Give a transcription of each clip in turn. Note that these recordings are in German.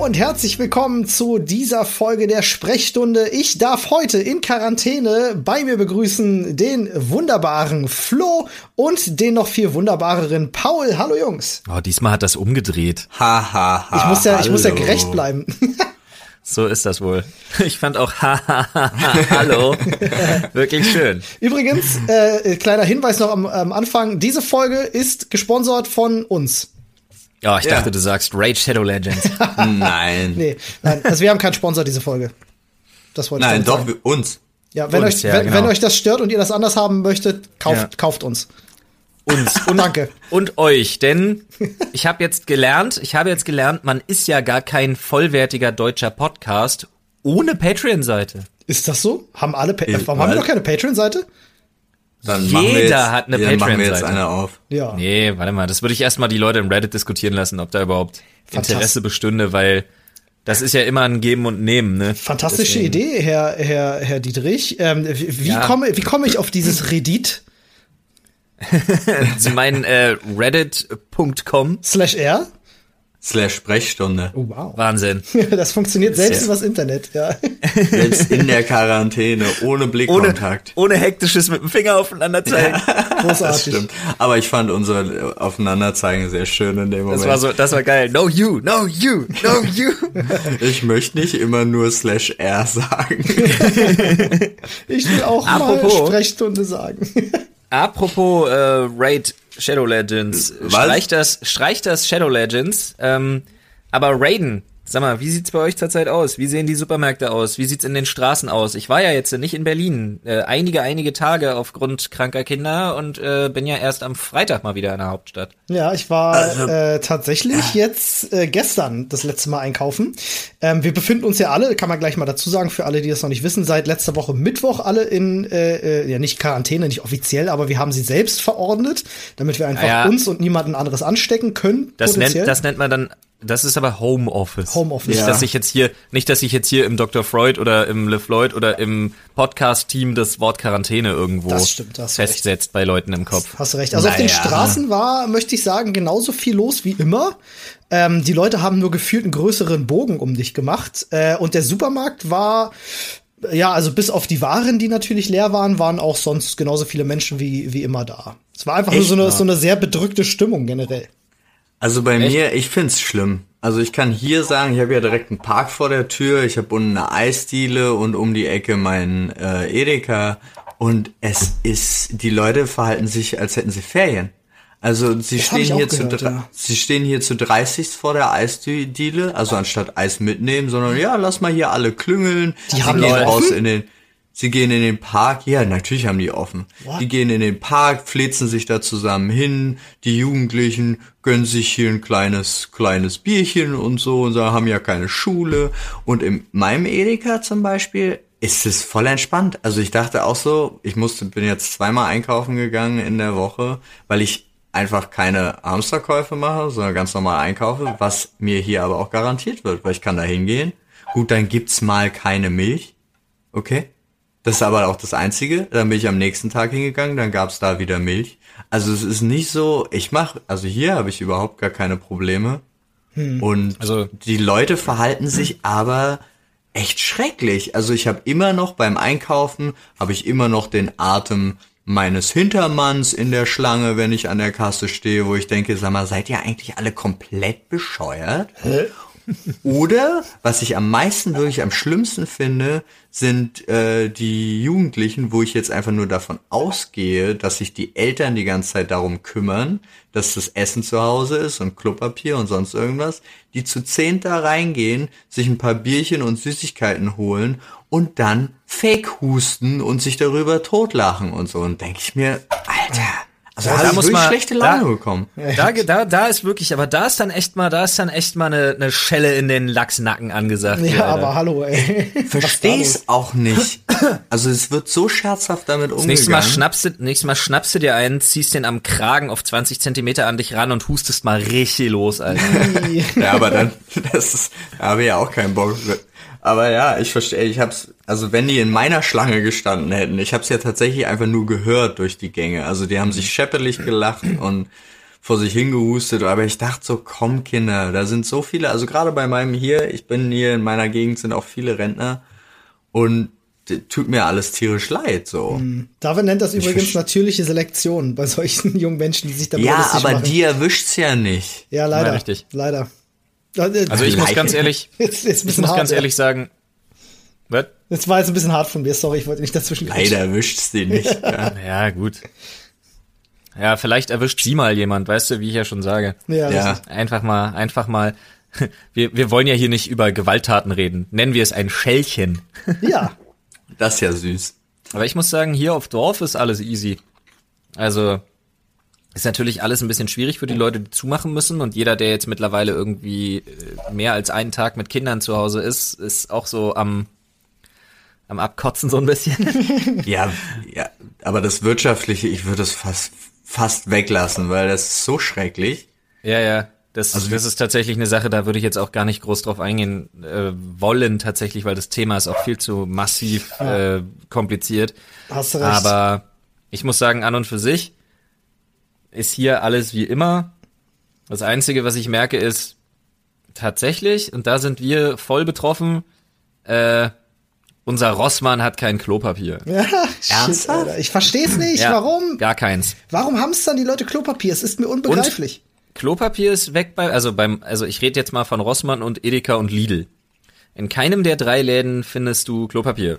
und herzlich willkommen zu dieser Folge der Sprechstunde. Ich darf heute in Quarantäne bei mir begrüßen den wunderbaren Flo und den noch viel wunderbareren Paul. Hallo Jungs. Oh, diesmal hat das umgedreht. Ha, ha, ha, ich muss ja, hallo. ich muss ja gerecht bleiben. So ist das wohl. Ich fand auch ha, ha, ha, ha hallo wirklich schön. Übrigens, äh, kleiner Hinweis noch am, am Anfang. Diese Folge ist gesponsert von uns. Ja, ich Ja. dachte, du sagst Raid Shadow Legends. Nein. Nee, nein, also wir haben keinen Sponsor diese Folge. Das wollte ich Nein, doch, uns. Ja, wenn Uns, euch, ja, wenn, genau. wenn euch das stört und ihr das anders haben möchtet, kauft, Ja. kauft uns. Uns Und danke. und euch, denn ich habe jetzt gelernt, ich habe jetzt gelernt, man ist ja gar kein vollwertiger deutscher Podcast ohne Patreon-Seite. Ist das so? Haben alle, pa Ich warum haben wir noch keine Patreon-Seite? Dann Jeder machen wir jetzt, hat eine ja, dann machen wir jetzt Patreon-Seite. eine auf. Ja. Nee, warte mal, das würde ich erstmal die Leute im Reddit diskutieren lassen, ob da überhaupt. Interesse bestünde, weil das ist ja immer ein Geben und Nehmen, ne? Fantastische Deswegen- Idee, Herr, Herr, Herr Dietrich. Ähm, wie, wie, Ja. komme, wie komme ich auf dieses Reddit Sie meinen äh, reddit.com? slash R? Slash Sprechstunde. Oh, wow. Wahnsinn. Das funktioniert selbst Sehr- übers Internet, ja. Selbst in der Quarantäne, ohne Ohne, Blickkontakt. ohne hektisches mit dem Finger aufeinander zeigen. Das Großartig. stimmt. Aber ich fand unser Aufeinanderzeigen sehr schön in dem Moment. Das war so, das war geil. No you, no you, no you. ich möchte nicht immer nur Slash R sagen. Ich will auch Apropos. mal Sprechstunde sagen. Apropos äh, Raid Shadow Legends, Was? streich das, streich das Shadow Legends. Ähm, aber Raiden, sag mal, wie sieht's bei euch zurzeit aus? Wie sehen die Supermärkte aus? Wie sieht's in den Straßen aus? Ich war ja jetzt nicht in Berlin, äh, einige, einige Tage aufgrund kranker Kinder und äh, bin ja erst am Freitag mal wieder in der Hauptstadt. Ja, ich war äh, tatsächlich jetzt äh, gestern das letzte Mal einkaufen. Ähm, wir befinden uns ja alle, kann man gleich mal dazu sagen, für alle, die das noch nicht wissen, seit letzter Woche Mittwoch alle in, äh, äh, ja nicht Quarantäne, nicht offiziell, aber wir haben sie selbst verordnet, damit wir einfach Ja. uns und niemanden anderes anstecken können. Das nennt, das nennt man dann, das ist aber Homeoffice. Homeoffice. Nicht, Ja. dass ich jetzt hier, nicht, dass ich jetzt hier im Dr. Freud oder im LeFloid oder im Podcast-Team das Wort Quarantäne irgendwo Das stimmt, da hast du recht. festsetzt bei Leuten im Kopf. Hast du recht. Also auf den Naja. Straßen war, möchte ich sagen, genauso viel los wie immer. Ähm, die Leute haben nur gefühlt einen größeren Bogen um dich gemacht. Äh, und der Supermarkt war, ja, also bis auf die Waren, die natürlich leer waren, waren auch sonst genauso viele Menschen wie, wie immer da. Es war einfach nur Echt? so eine, Ja. so eine sehr bedrückte Stimmung generell. Also bei Echt? mir, ich find's schlimm. Also ich kann hier sagen, ich habe ja direkt einen Park vor der Tür, ich habe unten eine Eisdiele und um die Ecke meinen äh, Edeka und es ist, die Leute verhalten sich, als hätten sie Ferien. Also sie Das stehen hier zu gehört, dre- ja. sie stehen hier zu 30 vor der Eisdiele, also anstatt Eis mitnehmen, sondern ja, lass mal hier alle klüngeln. Die haben gehen noch raus in den Sie gehen in den Park, ja, natürlich haben die offen. What? Die gehen in den Park, flitzen sich da zusammen hin, die Jugendlichen gönnen sich hier ein kleines, kleines Bierchen und so und sagen, haben ja keine Schule. Und in meinem Edeka zum Beispiel ist es voll entspannt. Also ich dachte auch so, ich musste, bin jetzt zweimal einkaufen gegangen in der Woche, weil ich einfach keine Hamsterkäufe mache, sondern ganz normal einkaufe, was mir hier aber auch garantiert wird, weil ich kann da hingehen. Gut, dann gibt's mal keine Milch. Okay. Das ist aber auch das Einzige. Dann bin ich am nächsten Tag hingegangen, dann gab's da wieder Milch. Also es ist nicht so, ich mache, also hier habe ich überhaupt gar keine Probleme. Und Also- die Leute verhalten sich aber echt schrecklich. Also ich habe immer noch beim Einkaufen, habe ich immer noch den Atem meines Hintermanns in der Schlange, wenn ich an der Kasse stehe, wo ich denke, sag mal, seid ihr eigentlich alle komplett bescheuert? Oder, was ich am meisten wirklich am schlimmsten finde, sind äh, die Jugendlichen, wo ich jetzt einfach nur davon ausgehe, dass sich die Eltern die ganze Zeit darum kümmern, dass das Essen zu Hause ist und Klopapier und sonst irgendwas, die zu zehnt da reingehen, sich ein paar Bierchen und Süßigkeiten holen und dann fake husten und sich darüber totlachen und so. Und denke ich mir, Alter, also da da muss man- schlechte da- Laune bekommen. Da, da, da ist wirklich, aber da ist dann echt mal, da ist dann echt mal eine, eine Schelle in den Lachsnacken angesagt. Ja, Alter. aber hallo, ey. Versteh's auch nicht. Also es wird so scherzhaft damit umgegangen. Nächstes Mal schnappst du, nächstes Mal schnappst du dir einen, ziehst den am Kragen auf 20 Zentimeter an dich ran und hustest mal richtig los, Alter. Ja, aber dann, das ist, da habe ich ja auch keinen Bock. Aber ja, ich verstehe, ich hab's, also wenn die in meiner Schlange gestanden hätten, ich hab's ja tatsächlich einfach nur gehört durch die Gänge. Also die haben sich scheppelig gelacht und vor sich hingehustet, aber ich dachte so, komm Kinder, da sind so viele, also gerade bei meinem hier, ich bin hier in meiner Gegend sind auch viele Rentner und tut mir alles tierisch leid, so. Hm. David nennt das übrigens natürliche Selektion bei solchen jungen Menschen, die sich da Ja, aber machen. die erwischt's ja nicht. Ja, leider. Ja, richtig. Leider. Also ich muss ganz ehrlich, jetzt, jetzt ich muss hart, ganz ja. ehrlich sagen, was? Das war jetzt ein bisschen hart von mir, sorry, ich wollte nicht dazwischen Leider erwischt's die nicht. Ja. Ja, gut. Ja, vielleicht erwischt sie mal jemand, weißt du, wie ich ja schon sage. Ja, Ja. Einfach mal, einfach mal. Wir, wir wollen ja hier nicht über Gewalttaten reden. Nennen wir es ein Schellchen. ja. Das ist ja süß. Aber ich muss sagen, hier auf Dorf ist alles easy. Also ist natürlich alles ein bisschen schwierig für die Leute, die zumachen müssen. Und jeder, der jetzt mittlerweile irgendwie äh, mehr als einen Tag mit Kindern zu Hause ist, ist auch so am am Abkotzen so ein bisschen. Ja, ja, aber das Wirtschaftliche, ich würde es fast, fast weglassen, weil das ist so schrecklich. ja, ja. Das, Also das ist tatsächlich eine Sache, da würde ich jetzt auch gar nicht groß drauf eingehen äh, wollen, tatsächlich, weil das Thema ist auch viel zu massiv äh, kompliziert. Hast du recht. Aber ich muss sagen, an und für sich ist hier alles wie immer. Das Einzige, was ich merke, ist tatsächlich, und da sind wir voll betroffen, äh, unser Rossmann hat kein Klopapier. Ja, shit, Ernsthaft? Alter. Ich versteh's nicht. Ja, Warum? Gar keins. Warum hamstern die Leute Klopapier? Es ist mir unbegreiflich. Klopapier ist weg bei, also beim, also ich rede jetzt mal von Rossmann und Edeka und Lidl. In keinem der drei Läden findest du Klopapier.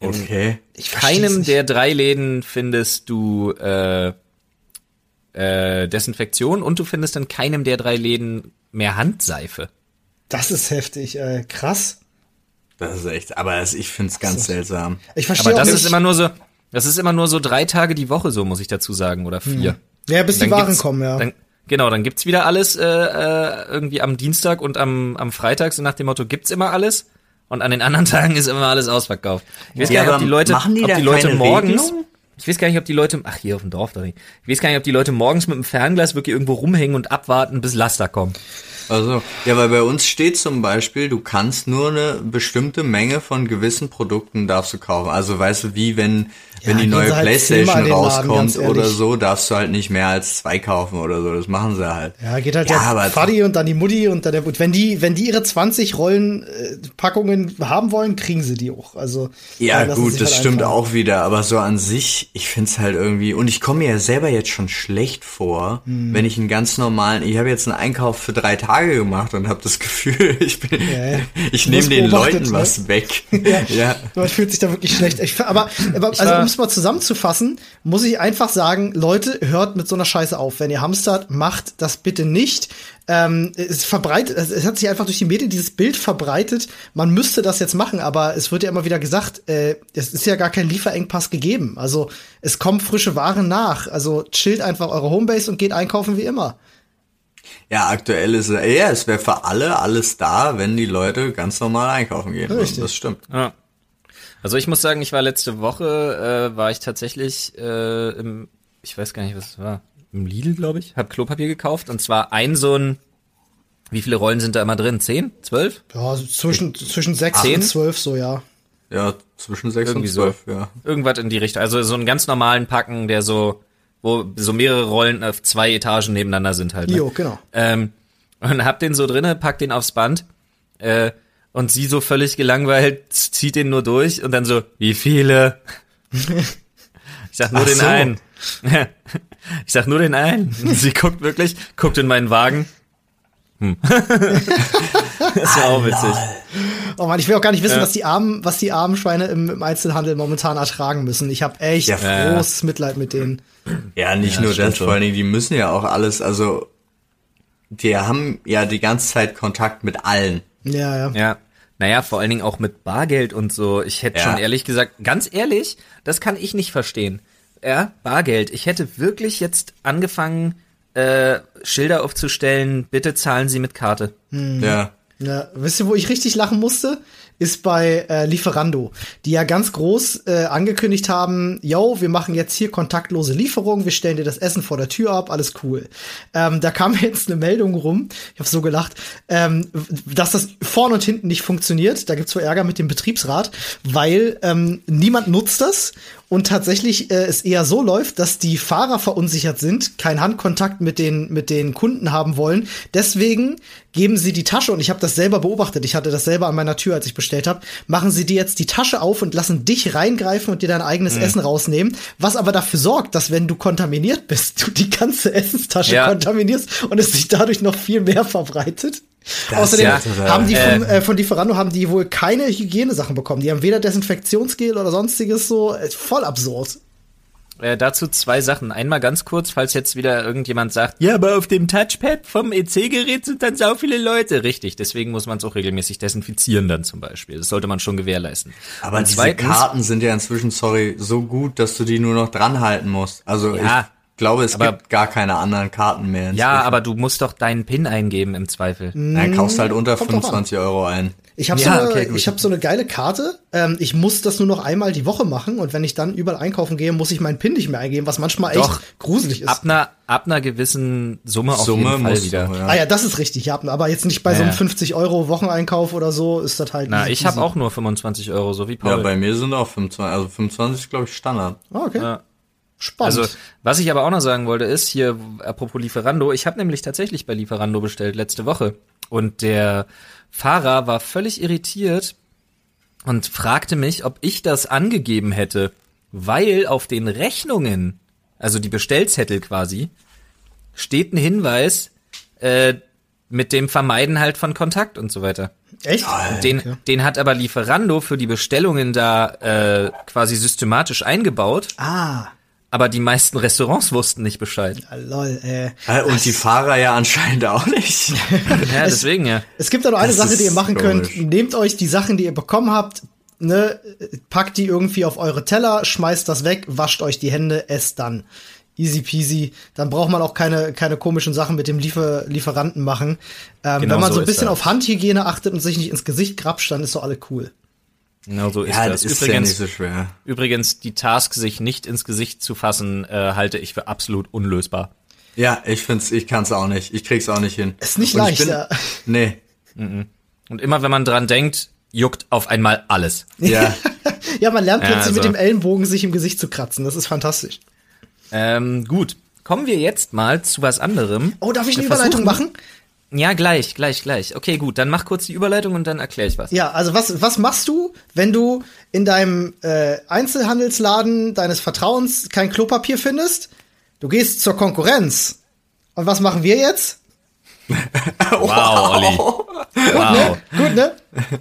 Okay. Ich versteh's keinem nicht. der drei Läden findest du äh, äh, Desinfektion und du findest in keinem der drei Läden mehr Handseife. Das ist heftig, äh, krass. Das ist echt, aber das, ich find's ganz seltsam. Ich verstehe Aber das nicht. ist immer nur so, das ist immer nur so drei Tage die Woche, so muss ich dazu sagen, oder vier. ja, bis die Waren kommen, ja. Dann, genau, dann gibt's wieder alles äh, äh, irgendwie am Dienstag und am, am Freitag, so nach dem Motto, gibt's immer alles. Und an den anderen Tagen ist immer alles ausverkauft. Ich weiß Ja, gar nicht, ob die Leute, machen die ob die Leute morgens, Regelung? ich weiß gar nicht, ob die Leute, ach hier auf dem Dorf da nicht. Ich weiß gar nicht, ob die Leute morgens mit dem Fernglas wirklich irgendwo rumhängen und abwarten, bis Laster kommt. Also, ja, weil bei uns steht zum Beispiel, du kannst nur eine bestimmte Menge von gewissen Produkten darfst du kaufen. Also weißt du, wie wenn, wenn die neue halt Playstation Laden, rauskommt oder so, darfst du halt nicht mehr als zwei kaufen oder so. Das machen sie halt. Ja, geht halt Ja, der aber- Fadi und dann die Mutti und dann der und wenn die wenn die ihre 20 Rollen äh, Packungen haben wollen, kriegen sie die auch. Also Ja, äh, gut, das halt stimmt auch wieder, aber so an sich, ich find's halt irgendwie, und ich komme mir ja selber jetzt schon schlecht vor, Hm. wenn ich einen ganz normalen, ich habe jetzt einen Einkauf für drei Tage gemacht und habe das Gefühl, ich bin, Ja, ich nehme den Leuten ne? was weg. Ja. ja. Man fühlt sich da wirklich schlecht. Ich, aber, aber also um es mal zusammenzufassen, muss ich einfach sagen, Leute, hört mit so einer Scheiße auf. Wenn ihr hamstert, macht das bitte nicht. Ähm, es verbreitet, es hat sich einfach durch die Medien dieses Bild verbreitet. Man müsste das jetzt machen, aber es wird ja immer wieder gesagt, äh, es ist ja gar kein Lieferengpass gegeben. Also es kommen frische Waren nach. Also chillt einfach eure Homebase und geht einkaufen wie immer. Ja, aktuell ist es, ja, es wäre für alle alles da, wenn die Leute ganz normal einkaufen gehen. Richtig. Das stimmt. Ja. Also ich muss sagen, ich war letzte Woche, äh, war ich tatsächlich äh, im, ich weiß gar nicht, was es war, im Lidl, glaube ich, hab Klopapier gekauft und zwar ein so ein, wie viele Rollen sind da immer drin? Zehn? Zwölf? Ja, so zwischen, zwischen sechs Zehn? und zwölf so, ja. Ja, zwischen sechs Irgendwie und so. zwölf, ja. Irgendwas in die Richtung. Also so einen ganz normalen Packen, der so, wo so mehrere Rollen auf zwei Etagen nebeneinander sind halt. Ne? Jo, genau. Ähm, und hab den so drinne, pack den aufs Band äh, und sie so völlig gelangweilt zieht den nur durch und dann so, wie viele? Ich sag nur Ach den so. einen. Ich sag nur den einen. Und sie guckt wirklich, guckt in meinen Wagen. Hm. das war auch witzig. Oh Mann, ich will auch gar nicht wissen, was die armen, was die armen Schweine im, im Einzelhandel momentan ertragen müssen. Ich habe echt Ja. Ja. großes Mitleid mit denen. Ja, nicht Ja, nur das, vor allen Dingen, die müssen ja auch alles, also, die haben ja die ganze Zeit Kontakt mit allen. Ja, ja. Ja. Naja, vor allen Dingen auch mit Bargeld und so. Ich hätte Ja. schon ehrlich gesagt, ganz ehrlich, das kann ich nicht verstehen. Ja, Bargeld. Ich hätte wirklich jetzt angefangen, äh, Schilder aufzustellen, bitte zahlen Sie mit Karte. Ja. Ja, wisst ihr, wo ich richtig lachen musste? Ist bei äh, Lieferando, die ja ganz groß äh, angekündigt haben, yo, wir machen jetzt hier kontaktlose Lieferung, wir stellen dir das Essen vor der Tür ab, alles cool. Ähm, da kam jetzt eine Meldung rum, ich habe so gelacht, ähm, dass das vorne und hinten nicht funktioniert. Da gibt's wohl Ärger mit dem Betriebsrat, weil ähm, niemand nutzt das und tatsächlich äh, es eher so läuft, dass die Fahrer verunsichert sind, keinen Handkontakt mit den mit den Kunden haben wollen. Deswegen geben sie die Tasche und ich habe das selber beobachtet. Ich hatte das selber an meiner Tür, als ich bestellt habe. Machen sie dir jetzt die Tasche auf und lassen dich reingreifen und dir dein eigenes mhm. Essen rausnehmen, was aber dafür sorgt, dass wenn du kontaminiert bist, du die ganze Essenstasche ja. kontaminierst und es sich dadurch noch viel mehr verbreitet. Das Außerdem ja, haben die von, äh, von Lieferando haben die wohl keine Hygienesachen bekommen. Die haben weder Desinfektionsgel oder sonstiges so. Äh, voll absurd. Äh, dazu zwei Sachen. Einmal ganz kurz, falls jetzt wieder irgendjemand sagt, ja, aber auf dem Touchpad vom EC-Gerät sind dann sau viele Leute. Richtig, deswegen muss man es auch regelmäßig desinfizieren dann zum Beispiel. Das sollte man schon gewährleisten. Aber Und diese zweitens, Karten sind ja inzwischen, sorry, so gut, dass du die nur noch dran halten musst. Also ja, glaube, es aber, gibt gar keine anderen Karten mehr. Inzwischen. Ja, aber du musst doch deinen PIN eingeben im Zweifel. Dann kaufst halt unter 25 Euro ein. Ich habe ja, so, okay, ich hab so eine geile Karte. Ähm, ich muss das nur noch einmal die Woche machen und wenn ich dann überall einkaufen gehe, muss ich meinen PIN nicht mehr eingeben, was manchmal Doch, echt gruselig ist. Ab einer, ab einer gewissen Summe auf Summe jeden Fall wieder. Du, ja. Ah ja, das ist richtig, ja, aber jetzt nicht bei ja. so einem 50 Euro Wocheneinkauf oder so ist das halt. Na, ich habe auch nur 25 Euro, so wie Paul. Ja, bei mir sind auch 25, also 25 ist glaube ich Standard. Ah, okay. Ja. Spannend. Also, was ich aber auch noch sagen wollte, ist hier, apropos Lieferando, ich habe nämlich tatsächlich bei Lieferando bestellt letzte Woche. Und der Fahrer war völlig irritiert und fragte mich, ob ich das angegeben hätte, weil auf den Rechnungen, also die Bestellzettel quasi, steht ein Hinweis äh, mit dem Vermeiden halt von Kontakt und so weiter. Echt? Den, okay. den hat aber Lieferando für die Bestellungen da äh, quasi systematisch eingebaut. Ah aber die meisten Restaurants wussten nicht Bescheid. Ja, lol, äh. Und die Fahrer ja anscheinend auch nicht. ja, deswegen ja. Es gibt da noch eine das Sache, die ihr machen komisch. könnt. Nehmt euch die Sachen, die ihr bekommen habt, ne, packt die irgendwie auf eure Teller, schmeißt das weg, wascht euch die Hände, esst dann. Easy peasy. Dann braucht man auch keine, keine komischen Sachen mit dem Liefer Lieferanten machen. Ähm, genau wenn man so ein bisschen auf Handhygiene achtet und sich nicht ins Gesicht grapscht, dann ist doch alle cool. Genau so ist ja, das. das ist übrigens, ja nicht so schwer. Übrigens, die Task, sich nicht ins Gesicht zu fassen, äh, halte ich für absolut unlösbar. Ja, ich find's, ich kann's auch nicht. Ich krieg's auch nicht hin. Ist nicht leicht, bin, ja. Nee. Und immer wenn man dran denkt, juckt auf einmal alles. Ja. ja, man lernt plötzlich ja, also. mit dem Ellenbogen sich im Gesicht zu kratzen. Das ist fantastisch. Ähm, gut. Kommen wir jetzt mal zu was anderem. Oh, darf ich eine Überleitung machen? Ja, gleich, gleich, gleich. Okay, gut, dann mach kurz die Überleitung und dann erkläre ich was. Ja, also was, was machst du, wenn du in deinem äh, Einzelhandelsladen deines Vertrauens kein Klopapier findest? Du gehst zur Konkurrenz. Und was machen wir jetzt? wow, Olli. Gut, wow. ne? Gut, ne?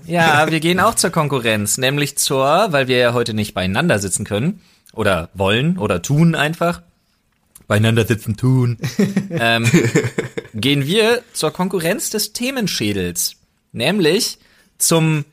Ja, wir gehen auch zur Konkurrenz, nämlich zur, weil wir ja heute nicht beieinander sitzen können oder wollen oder tun einfach, beieinander sitzen tun, ähm, gehen wir zur Konkurrenz des Themenschädels, nämlich zum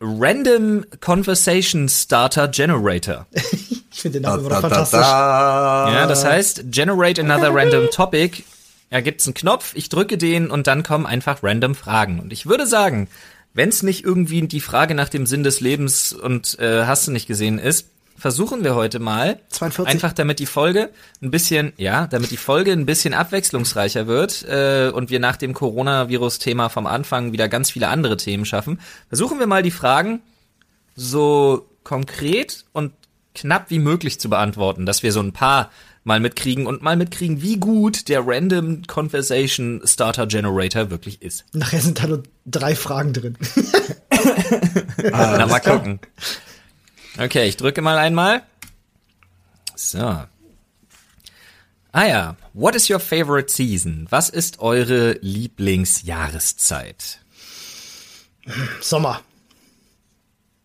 Random Conversation Starter Generator. ich finde den Namen immer fantastisch. Ja, das heißt, generate another random topic. Da gibt's einen Knopf, ich drücke den und dann kommen einfach random Fragen. Und ich würde sagen, wenn es nicht irgendwie die Frage nach dem Sinn des Lebens und äh, hast du nicht gesehen ist, versuchen wir heute mal, 42. einfach damit die Folge ein bisschen, ja, damit die Folge ein bisschen abwechslungsreicher wird äh, und wir nach dem Coronavirus-Thema vom Anfang wieder ganz viele andere Themen schaffen, versuchen wir mal die Fragen so konkret und knapp wie möglich zu beantworten, dass wir so ein paar mal mitkriegen und mal mitkriegen, wie gut der Random Conversation Starter Generator wirklich ist. Nachher sind da nur drei Fragen drin. ah, Na, mal gucken. Okay, ich drücke mal einmal. So. Ah ja, what is your favorite season? Was ist eure Lieblingsjahreszeit? Sommer.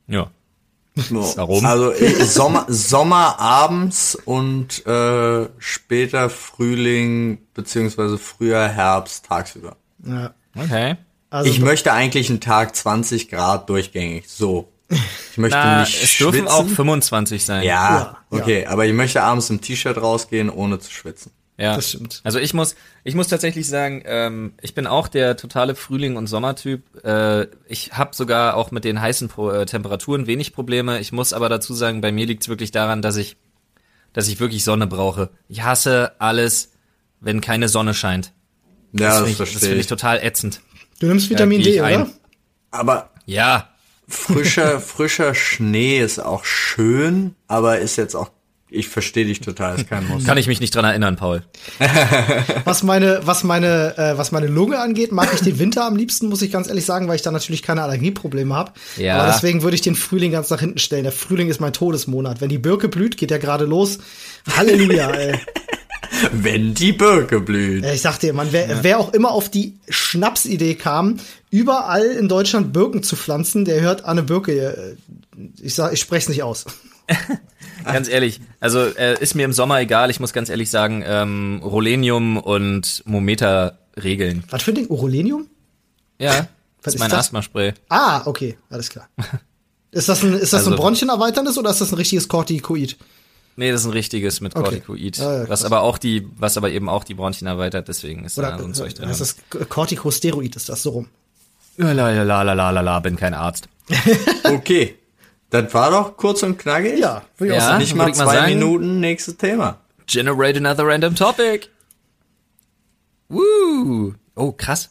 Ja. Warum? Also äh, Sommer, Sommer abends und äh, später Frühling beziehungsweise früher Herbst tagsüber. Ja. Okay. Also ich möchte eigentlich einen Tag 20 Grad durchgängig. So. Ich möchte Na, nicht Es schwitzen. dürfen auch 25 sein. Ja, ja okay, ja. aber ich möchte abends im T-Shirt rausgehen, ohne zu schwitzen. Ja, Das stimmt. Also ich muss, ich muss tatsächlich sagen, ähm, ich bin auch der totale Frühling- und Sommertyp. Äh, ich habe sogar auch mit den heißen Pro äh, Temperaturen wenig Probleme. Ich muss aber dazu sagen, bei mir liegt es wirklich daran, dass ich, dass ich wirklich Sonne brauche. Ich hasse alles, wenn keine Sonne scheint. Ja, das, finde ich, das verstehe finde ich ich. total ätzend. Du nimmst Vitamin geh D, ich ein. oder? Aber Ja, frischer, frischer Schnee ist auch schön, aber ist jetzt auch, ich verstehe dich total, ist kein Muss. kann ich mich nicht dran erinnern, Paul. Was meine, was meine, äh, was meine Lunge angeht, mag ich den Winter am liebsten, muss ich ganz ehrlich sagen, weil ich da natürlich keine Allergieprobleme habe. Ja. Aber deswegen würde ich den Frühling ganz nach hinten stellen. Der Frühling ist mein Todesmonat. Wenn die Birke blüht, geht der gerade los. Halleluja, ey. Wenn die Birke blüht. Ich sag dir, man, wer, wer auch immer auf die Schnapsidee kam, überall in Deutschland Birken zu pflanzen, der hört Anne Birke. äh, Ich sag, ich spreche es nicht aus. Ganz ehrlich, also äh, ist mir im Sommer egal. Ich muss ganz ehrlich sagen, ähm, Rolenium und Mometer regeln. Was für ein Ding? Urolenium? Ja, Was das ist mein das? Asthma-Spray. Ah, okay, alles klar. Ist das ein, ist das ein Also- Bronchienerweiterndes oder ist das ein richtiges Corticoid? Nee, das ist ein richtiges mit Okay. Corticoid. Ja, ja, krass. was aber auch die, was aber eben auch die Bronchien erweitert, deswegen ist Oder da so ein Zeug drin. ist das Corticosteroid ist das so rum? La la la la la la la, bin kein Arzt. Okay. Das war doch kurz und knackig. Ja, würde ich Ja. auch sagen. Nicht mal zwei sagen. Minuten, nächstes Thema. Generate another random topic. Woo. Oh, krass.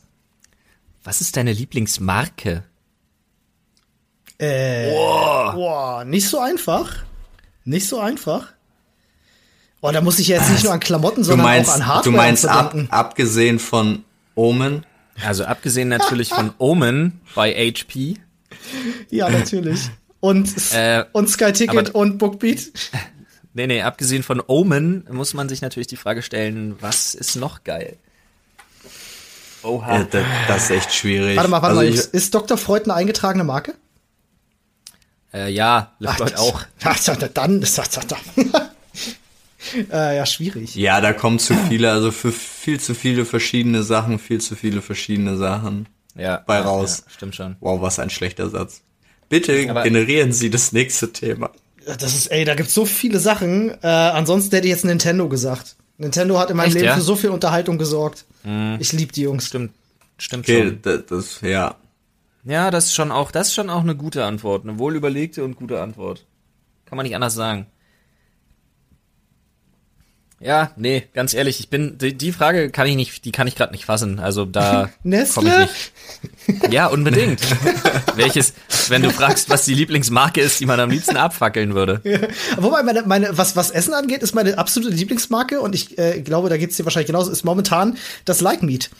Was ist deine Lieblingsmarke? Äh, boah, nicht so einfach. Nicht so einfach. Oh, da muss ich jetzt nicht nur an Klamotten, Du sondern meinst, auch an Hardware du meinst ab, abgesehen von Omen, Also abgesehen natürlich von Omen bei HP. Ja, natürlich. Und, Äh, und Sky Ticket aber- und Bookbeat. Nee, nee, abgesehen von Omen muss man sich natürlich die Frage stellen, was ist noch geil? Oha. ja, das, das ist echt schwierig. Warte mal, warte also mal. ich, Ist, ist Dr. Freud eine eingetragene Marke? Äh, ja, LeFloid das- auch. Ach, da- da- dann ist das da. äh, ja, schwierig. Ja, da kommen zu viele, also für viel zu viele verschiedene Sachen, viel zu viele verschiedene Sachen. Ja. Bei raus. Ja, stimmt schon. Wow, was ein schlechter Satz. Bitte Aber- generieren Sie das nächste Thema. Das ist, ey, da gibt's so viele Sachen. Äh, ansonsten hätte ich jetzt Nintendo gesagt. Nintendo hat in meinem Echt, Leben ja? Mhm. für so viel Unterhaltung gesorgt. Ich lieb die Jungs. Stimmt. Stimmt Okay, schon. das, das ja. Ja, das ist schon auch, das ist schon auch eine gute Antwort. Eine wohl überlegte und gute Antwort. Kann man nicht anders sagen. Ja, nee, ganz ehrlich, ich bin, die, die Frage kann ich nicht, die kann ich gerade nicht fassen. Also da komme ich nicht. Ja, unbedingt. Welches, wenn du fragst, was die Lieblingsmarke ist, die man am liebsten abfackeln würde. Wobei, meine, meine, was, was Essen angeht, ist meine absolute Lieblingsmarke und ich äh, glaube, da geht's dir wahrscheinlich genauso, ist momentan das Like Meat.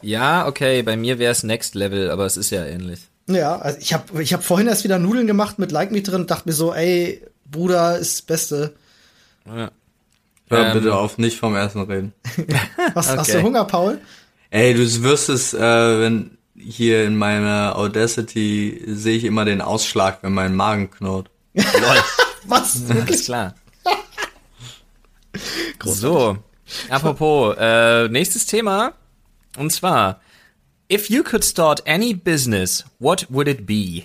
Ja, okay, bei mir wäre es Next Level, aber es ist ja ähnlich. Ja, also ich habe ich hab vorhin erst wieder Nudeln gemacht mit Like Meat drin und dachte mir so, ey, Bruder, ist das Beste. Ja. Hör Ähm. bitte auf, nicht vom Essen reden. Was, Hast Okay. du Hunger, Paul? Ey, du wirst es, äh, wenn hier in meiner Audacity sehe ich immer den Ausschlag, wenn mein Magen knurrt. Lol, Was? alles Wirklich? klar. So, apropos, äh, nächstes Thema. Und zwar, if you could start any business, what would it be?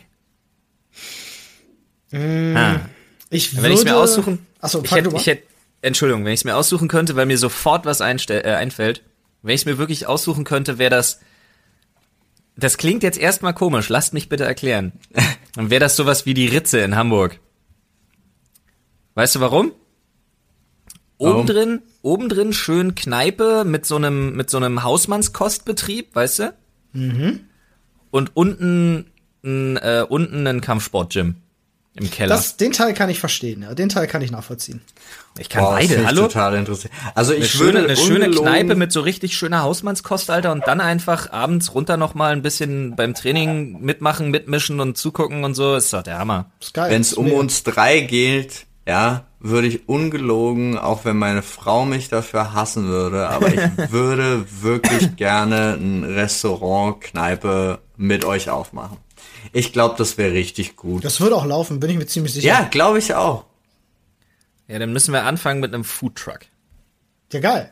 Ah. Ich würde, Wenn ich es mir aussuchen, Achso, ich hätte, ich hätte, Entschuldigung, wenn ich es mir aussuchen könnte, weil mir sofort was einstell, äh, einfällt, wenn ich es mir wirklich aussuchen könnte, wäre das, das klingt jetzt erstmal komisch, lasst mich bitte erklären. Dann wäre das sowas wie die Ritze in Hamburg. Weißt du warum? Oben drin, oben drin schön Kneipe mit so einem, mit so einem Hausmannskostbetrieb, weißt du? Mhm. Und unten, n, äh, unten ein Kampfsportgym im Keller. das, den Teil kann ich verstehen, ja. Den Teil kann ich nachvollziehen. ich kann Boah, das beide, hallo? total interessant. Also Eine ich schöne, würde eine schöne Kneipe mit so richtig schöner Hausmannskost, Alter, und dann einfach abends runter noch mal ein bisschen beim Training mitmachen, mitmischen und zugucken und so, ist doch der Hammer. Ist geil. Wenn es um mega. uns drei geht, ja, würde ich ungelogen, auch wenn meine Frau mich dafür hassen würde, aber ich würde wirklich gerne ein Restaurant, Kneipe mit euch aufmachen. Ich glaube, das wäre richtig gut. Das würde auch laufen, bin ich mir ziemlich sicher. Ja, glaube ich auch. Ja, dann müssen wir anfangen mit einem Foodtruck. Ja, geil.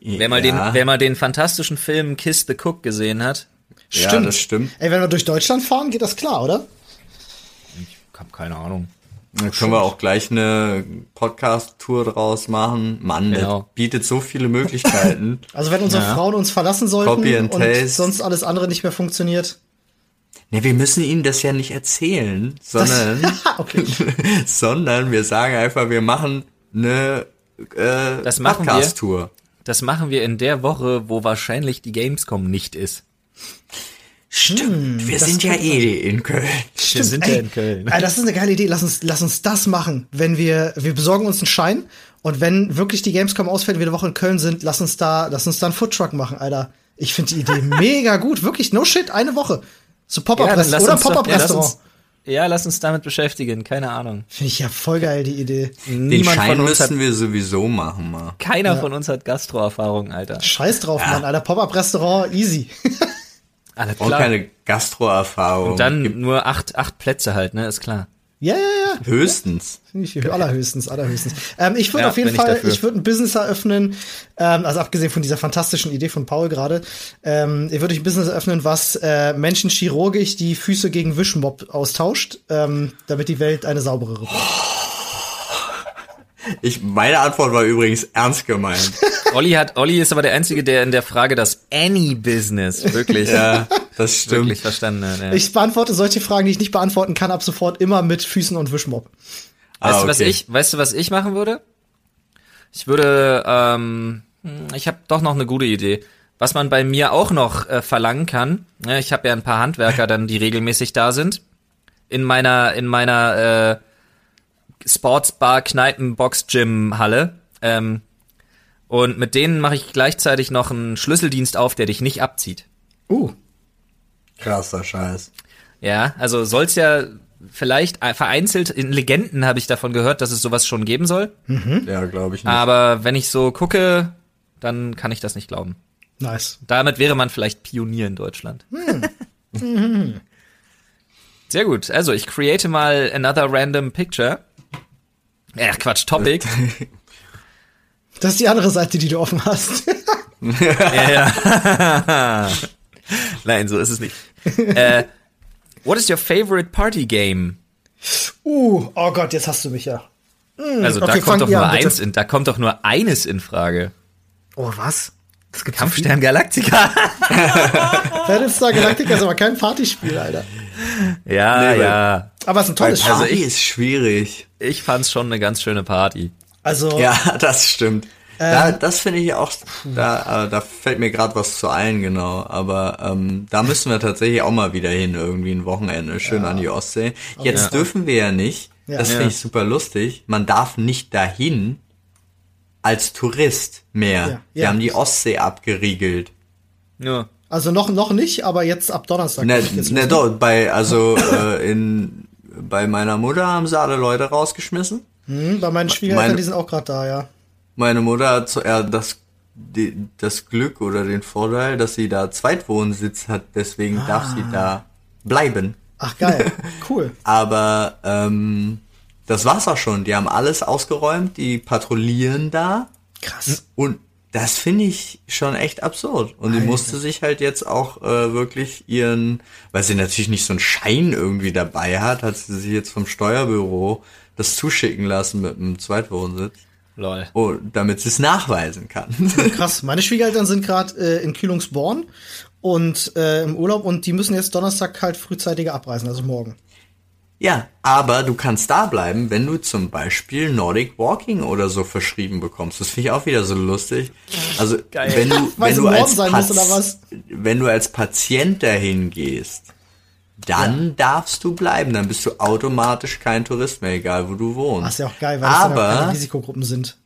Wer mal, ja, den, wer mal den fantastischen Film Kiss the Cook gesehen hat, ja, Stimmt. das stimmt. Ey, wenn wir durch Deutschland fahren, geht das klar, oder? ich hab keine Ahnung. Dann können wir auch gleich eine Podcast-Tour draus machen. Mann, Genau. das bietet so viele Möglichkeiten. Also wenn unsere Ja. Frauen uns verlassen sollten Copy and und taste. sonst alles andere nicht mehr funktioniert. Ne, wir müssen ihnen das ja nicht erzählen, sondern, okay. sondern wir sagen einfach, wir machen eine äh, Das machen wir. Podcast-Tour. Das machen wir in der Woche, wo wahrscheinlich die Gamescom nicht ist. Stimmt, wir das sind ja eh in Köln. wir sind ja in Köln. Ey, das ist eine geile Idee. Lass uns, lass uns das machen. Wenn wir, wir besorgen uns einen Schein und wenn wirklich die Gamescom ausfällt, wir eine Woche in Köln sind, lass uns da, lass uns da einen Foodtruck machen, Alter. Ich finde die Idee mega gut. Wirklich, no shit, eine Woche. So Pop-up Ja, oder ja, Pop-up-Restaurant. uns- Ja, lass uns damit beschäftigen. Keine Ahnung. Finde ich ja voll geil, die Idee. Den Niemand Schein von uns hat, müssen wir sowieso machen mal. keiner von uns hat Gastro-Erfahrung, Alter. Scheiß drauf, Mann, Alter. Pop-up-Restaurant, easy. Alles Und klar. keine Gastro-Erfahrung. Und dann nur acht, acht Plätze halt, ne? Ist klar. Ja, ja, ja. Höchstens. Ich allerhöchstens, allerhöchstens. Ähm, ich würde Ja, auf jeden ich Fall, dafür. ich würde ein Business eröffnen, ähm, also abgesehen von dieser fantastischen Idee von Paul gerade, ähm, ich würde ein Business eröffnen, was äh, Menschen chirurgisch die Füße gegen Wischmob austauscht, ähm, damit die Welt eine sauberere wird. Ich, meine Antwort war übrigens ernst gemeint. Olli hat, Olli ist aber der Einzige, der in der Frage das Any-Business wirklich, ja, das stimmt. wirklich verstanden hat. Ja. Ich beantworte solche Fragen, die ich nicht beantworten kann, ab sofort immer mit Füßen und Wischmob. Weißt Ah, du, was okay. ich, weißt du, was ich machen würde? Ich würde, ähm, hm, ich habe doch noch eine gute Idee. Was man bei mir auch noch äh, verlangen kann, ne, ich habe ja ein paar Handwerker dann, die regelmäßig da sind, in meiner, in meiner äh, Sportsbar, Kneipen, Box, Gym, Halle. Ähm, und mit denen mache ich gleichzeitig noch einen Schlüsseldienst auf, der dich nicht abzieht. Uh, Krasser Scheiß. Ja, also soll's ja vielleicht äh, vereinzelt in Legenden habe ich davon gehört, dass es sowas schon geben soll. Ja, glaube ich nicht. Aber wenn ich so gucke, dann kann ich das nicht glauben. nice. Damit wäre man vielleicht Pionier in Deutschland. Sehr gut. Also ich create mal another random picture. Ach Quatsch, Topic. Das ist die andere Seite, die du offen hast. ja, ja. Nein, so ist es nicht. äh, what is your favorite party game? uh, oh Gott, jetzt hast du mich ja. Also da okay, fang kommt doch nur an, eins in, da kommt doch nur eines in Frage. Oh, was? Das gibt's Kampfstern Galactica. Battlestar Galactica ist aber kein Partyspiel, Alter. ja, Nee, ja. Aber es ist ein tolles Spiel. Party ist schwierig. Ich fand's schon eine ganz schöne Party. Also, Ja, das stimmt. Da, das finde ich auch, da, äh, da fällt mir gerade was zu ein, genau. Aber ähm, da müssen wir tatsächlich auch mal wieder hin, irgendwie ein Wochenende, schön an die Ostsee. Jetzt Ja. dürfen wir ja nicht, Ja. das Ja. finde ich super lustig, man darf nicht dahin als Tourist mehr. Ja. Wir Ja. haben die Ostsee abgeriegelt. Ja. also noch, noch nicht, aber jetzt ab Donnerstag. Ne, ne los. doch, bei, also äh, in, bei meiner Mutter haben sie alle Leute rausgeschmissen. Hm, bei meinen Schwiegereltern, Meine- die sind auch gerade da, ja. Meine Mutter hat so eher das, die, das Glück oder den Vorteil, dass sie da Zweitwohnsitz hat, deswegen darf sie da bleiben. Ach, geil. Cool. Aber ähm, das war's auch schon. Die haben alles ausgeräumt, die patrouillieren da Krass. und das finde ich schon echt absurd. Und die musste sich halt jetzt auch äh, wirklich ihren, weil sie natürlich nicht so einen Schein irgendwie dabei hat, hat sie sich jetzt vom Steuerbüro das zuschicken lassen mit einem Zweitwohnsitz. Lol. Oh, damit sie es nachweisen kann. Krass. Meine Schwiegereltern sind gerade äh, in Kühlungsborn und äh, im Urlaub und die müssen jetzt Donnerstag halt frühzeitiger abreisen, also morgen. ja, aber du kannst da bleiben, wenn du zum Beispiel Nordic Walking oder so verschrieben bekommst. Das finde ich auch wieder so lustig. Also Geil. wenn du, wenn du als was? wenn du als Patient dahin gehst, dann darfst du bleiben. Dann bist du automatisch kein Tourist mehr, egal wo du wohnst. Das ist ja auch geil, weil das dann auch keine aber Risikogruppen sind.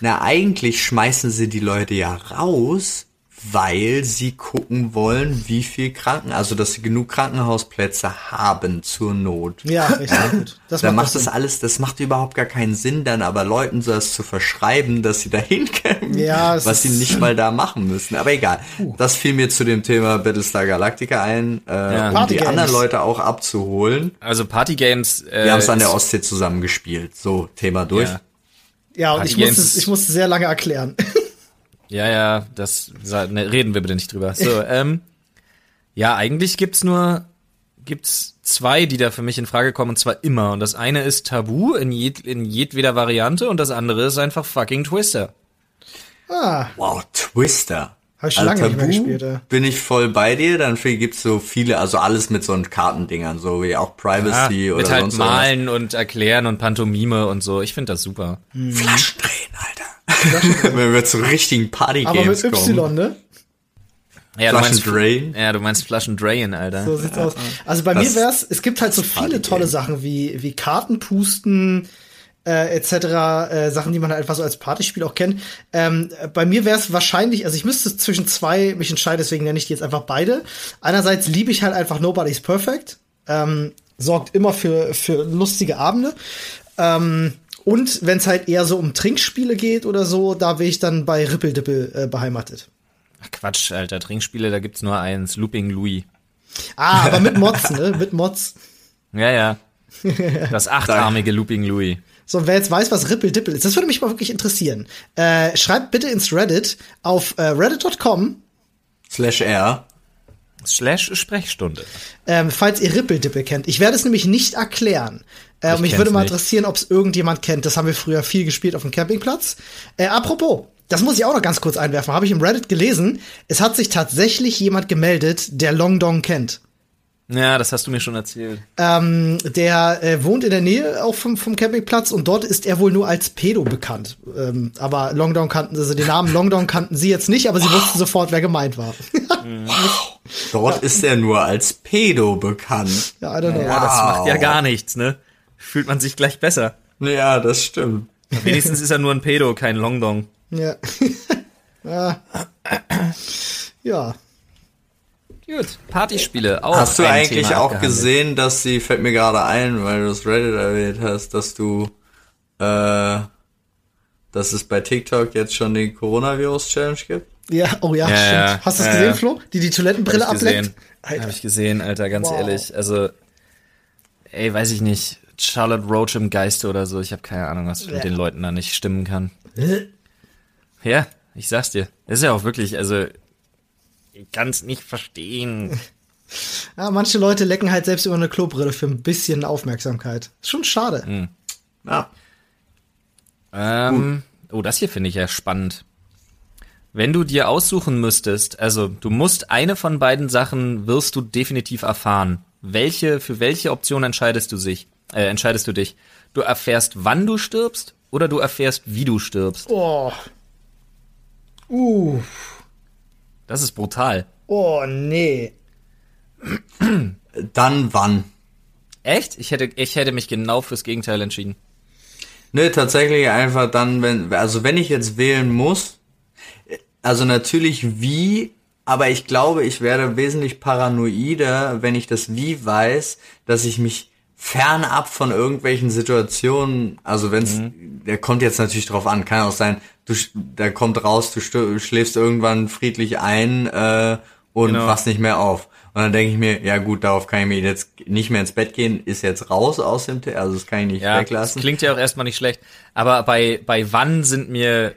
Na, eigentlich schmeißen sie die Leute ja raus, weil sie gucken wollen, wie viel Kranken, also dass sie genug Krankenhausplätze haben zur Not. Ja, richtig gut. Das Da macht, das Sinn. alles, das macht überhaupt gar keinen Sinn, dann aber Leuten so das zu verschreiben, dass sie dahin können, Ja, was sie nicht mal da machen müssen. Aber egal. Das fiel mir zu dem Thema Battlestar Galactica ein, äh, Ja. um die anderen Leute auch abzuholen. Also Partygames. Äh, Wir haben es an der Ostsee zusammen gespielt. So, Thema durch. Ja. Ja, und ich Party Games musste, ich musste sehr lange erklären. Ja, ja, das ne, reden wir bitte nicht drüber. So, ähm, ja, eigentlich gibt's nur gibt's zwei, die da für mich in Frage kommen, und zwar immer. Und das eine ist Tabu in, jed in jedweder Variante und das andere ist einfach fucking Twister. Ah, Wow, Twister. Hab ich schon lange nicht mehr gespielt, ja. Bin ich voll bei dir, dann gibt's so viele, also alles mit so Kartendingern, so wie auch Privacy Ja, oder mit halt sonst Malen und Erklären und Pantomime und so. Ich finde das super. was. Flaschen drehen. Wenn wir zu richtigen aber mit Party-Games kommen. Y, ne? Ja, Flaschen du meinst, Drain? Ja, du meinst Flaschen Drain, Alter. So sieht's aus. Also bei Das mir wär's, es gibt halt so viele tolle Sachen wie, wie Kartenpusten, äh, etc., äh, Sachen, die man halt einfach so als Partyspiel auch kennt. Ähm, äh, bei mir wär's wahrscheinlich, also ich müsste zwischen zwei mich entscheiden, deswegen nenne ich die jetzt einfach beide. Einerseits liebe ich halt einfach Nobody's Perfect, ähm, sorgt immer für, für lustige Abende. Ähm, und wenn es halt eher so um Trinkspiele geht oder so, da wäre ich dann bei Rippeldippel äh, beheimatet. Ach, Quatsch, Alter. Trinkspiele, da gibt's nur eins. Looping Louis. Ah, aber mit Mods, ne? Mit Mods. Ja, ja. Das achtarmige Looping Louis. So, wer jetzt weiß, was Ripple Dipple ist, das würde mich mal wirklich interessieren. Äh, schreibt bitte ins Reddit auf äh, reddit.com, Slash R. Slash Sprechstunde. ähm, falls ihr Ripple Dipple kennt. Ich werde es nämlich nicht erklären. Äh, Ich mich würde mal nicht. interessieren, ob es irgendjemand kennt. Das haben wir früher viel gespielt auf dem Campingplatz. Äh, apropos, das muss ich auch noch ganz kurz einwerfen. Habe ich im Reddit gelesen. Es hat sich tatsächlich jemand gemeldet, der Long Dong kennt. Ja, das hast du mir schon erzählt. Ähm, der äh, wohnt in der Nähe auch vom, vom Campingplatz und dort ist er wohl nur als Pedo bekannt. Ähm, aber Longdown kannten, also den Namen Longdown kannten sie jetzt nicht, aber sie wussten sofort, wer gemeint war. Dort ist er nur als Pedo bekannt. ja, I don't know. Ja, das macht ja gar nichts, ne? Fühlt man sich gleich besser. Ja, das stimmt. Wenigstens ist er nur ein Pedo, kein Longdong. Ja. ja. ja. Gut. Partyspiele auch. Hast du ein eigentlich Thema auch abgehandelt. gesehen, dass sie, fällt mir gerade ein, weil du das Reddit erwähnt hast, dass du, äh, dass es bei TikTok jetzt schon die Coronavirus-Challenge gibt? Ja, oh ja, Ja, stimmt. ja. Hast du es Ja, gesehen, ja. Flo? Die die Toilettenbrille Hab ableckt? Habe ich gesehen, Alter, ganz Wow. ehrlich. Also, ey, weiß ich nicht. Charlotte Roach im Geiste oder so. Ich habe keine Ahnung, was Ja. mit den Leuten da nicht stimmen kann. Ja, ich sag's dir. Das ist ja auch wirklich, also, ich kann's nicht verstehen. Ja, manche Leute lecken halt selbst über eine Klobrille für ein bisschen Aufmerksamkeit. Ist schon schade. Hm. Ja. Ähm, oh, das hier finde ich ja spannend. Wenn du dir aussuchen müsstest, also du musst eine von beiden Sachen wirst du definitiv erfahren. Welche, für welche Option entscheidest du sich, äh, entscheidest du dich? Du erfährst, wann du stirbst oder du erfährst, wie du stirbst. Oh. Uh. Das ist brutal. Oh, nee. Dann wann? Echt? Ich hätte, ich hätte mich genau fürs Gegenteil entschieden. Ne, tatsächlich einfach dann, wenn, also wenn ich jetzt wählen muss, also natürlich wie, aber ich glaube, ich werde wesentlich paranoider, wenn ich das wie weiß, dass ich mich fernab von irgendwelchen Situationen, also wenn's, Mhm. der kommt jetzt natürlich drauf an, kann auch sein, du, der kommt raus, du schläfst irgendwann friedlich ein äh, und Genau. wachst nicht mehr auf. Und dann denke ich mir, ja gut, darauf kann ich mir jetzt nicht mehr ins Bett gehen, ist jetzt raus aus dem, T also das kann ich nicht Ja, das weglassen. klingt ja auch erstmal nicht schlecht. Aber bei, bei wann sind mir,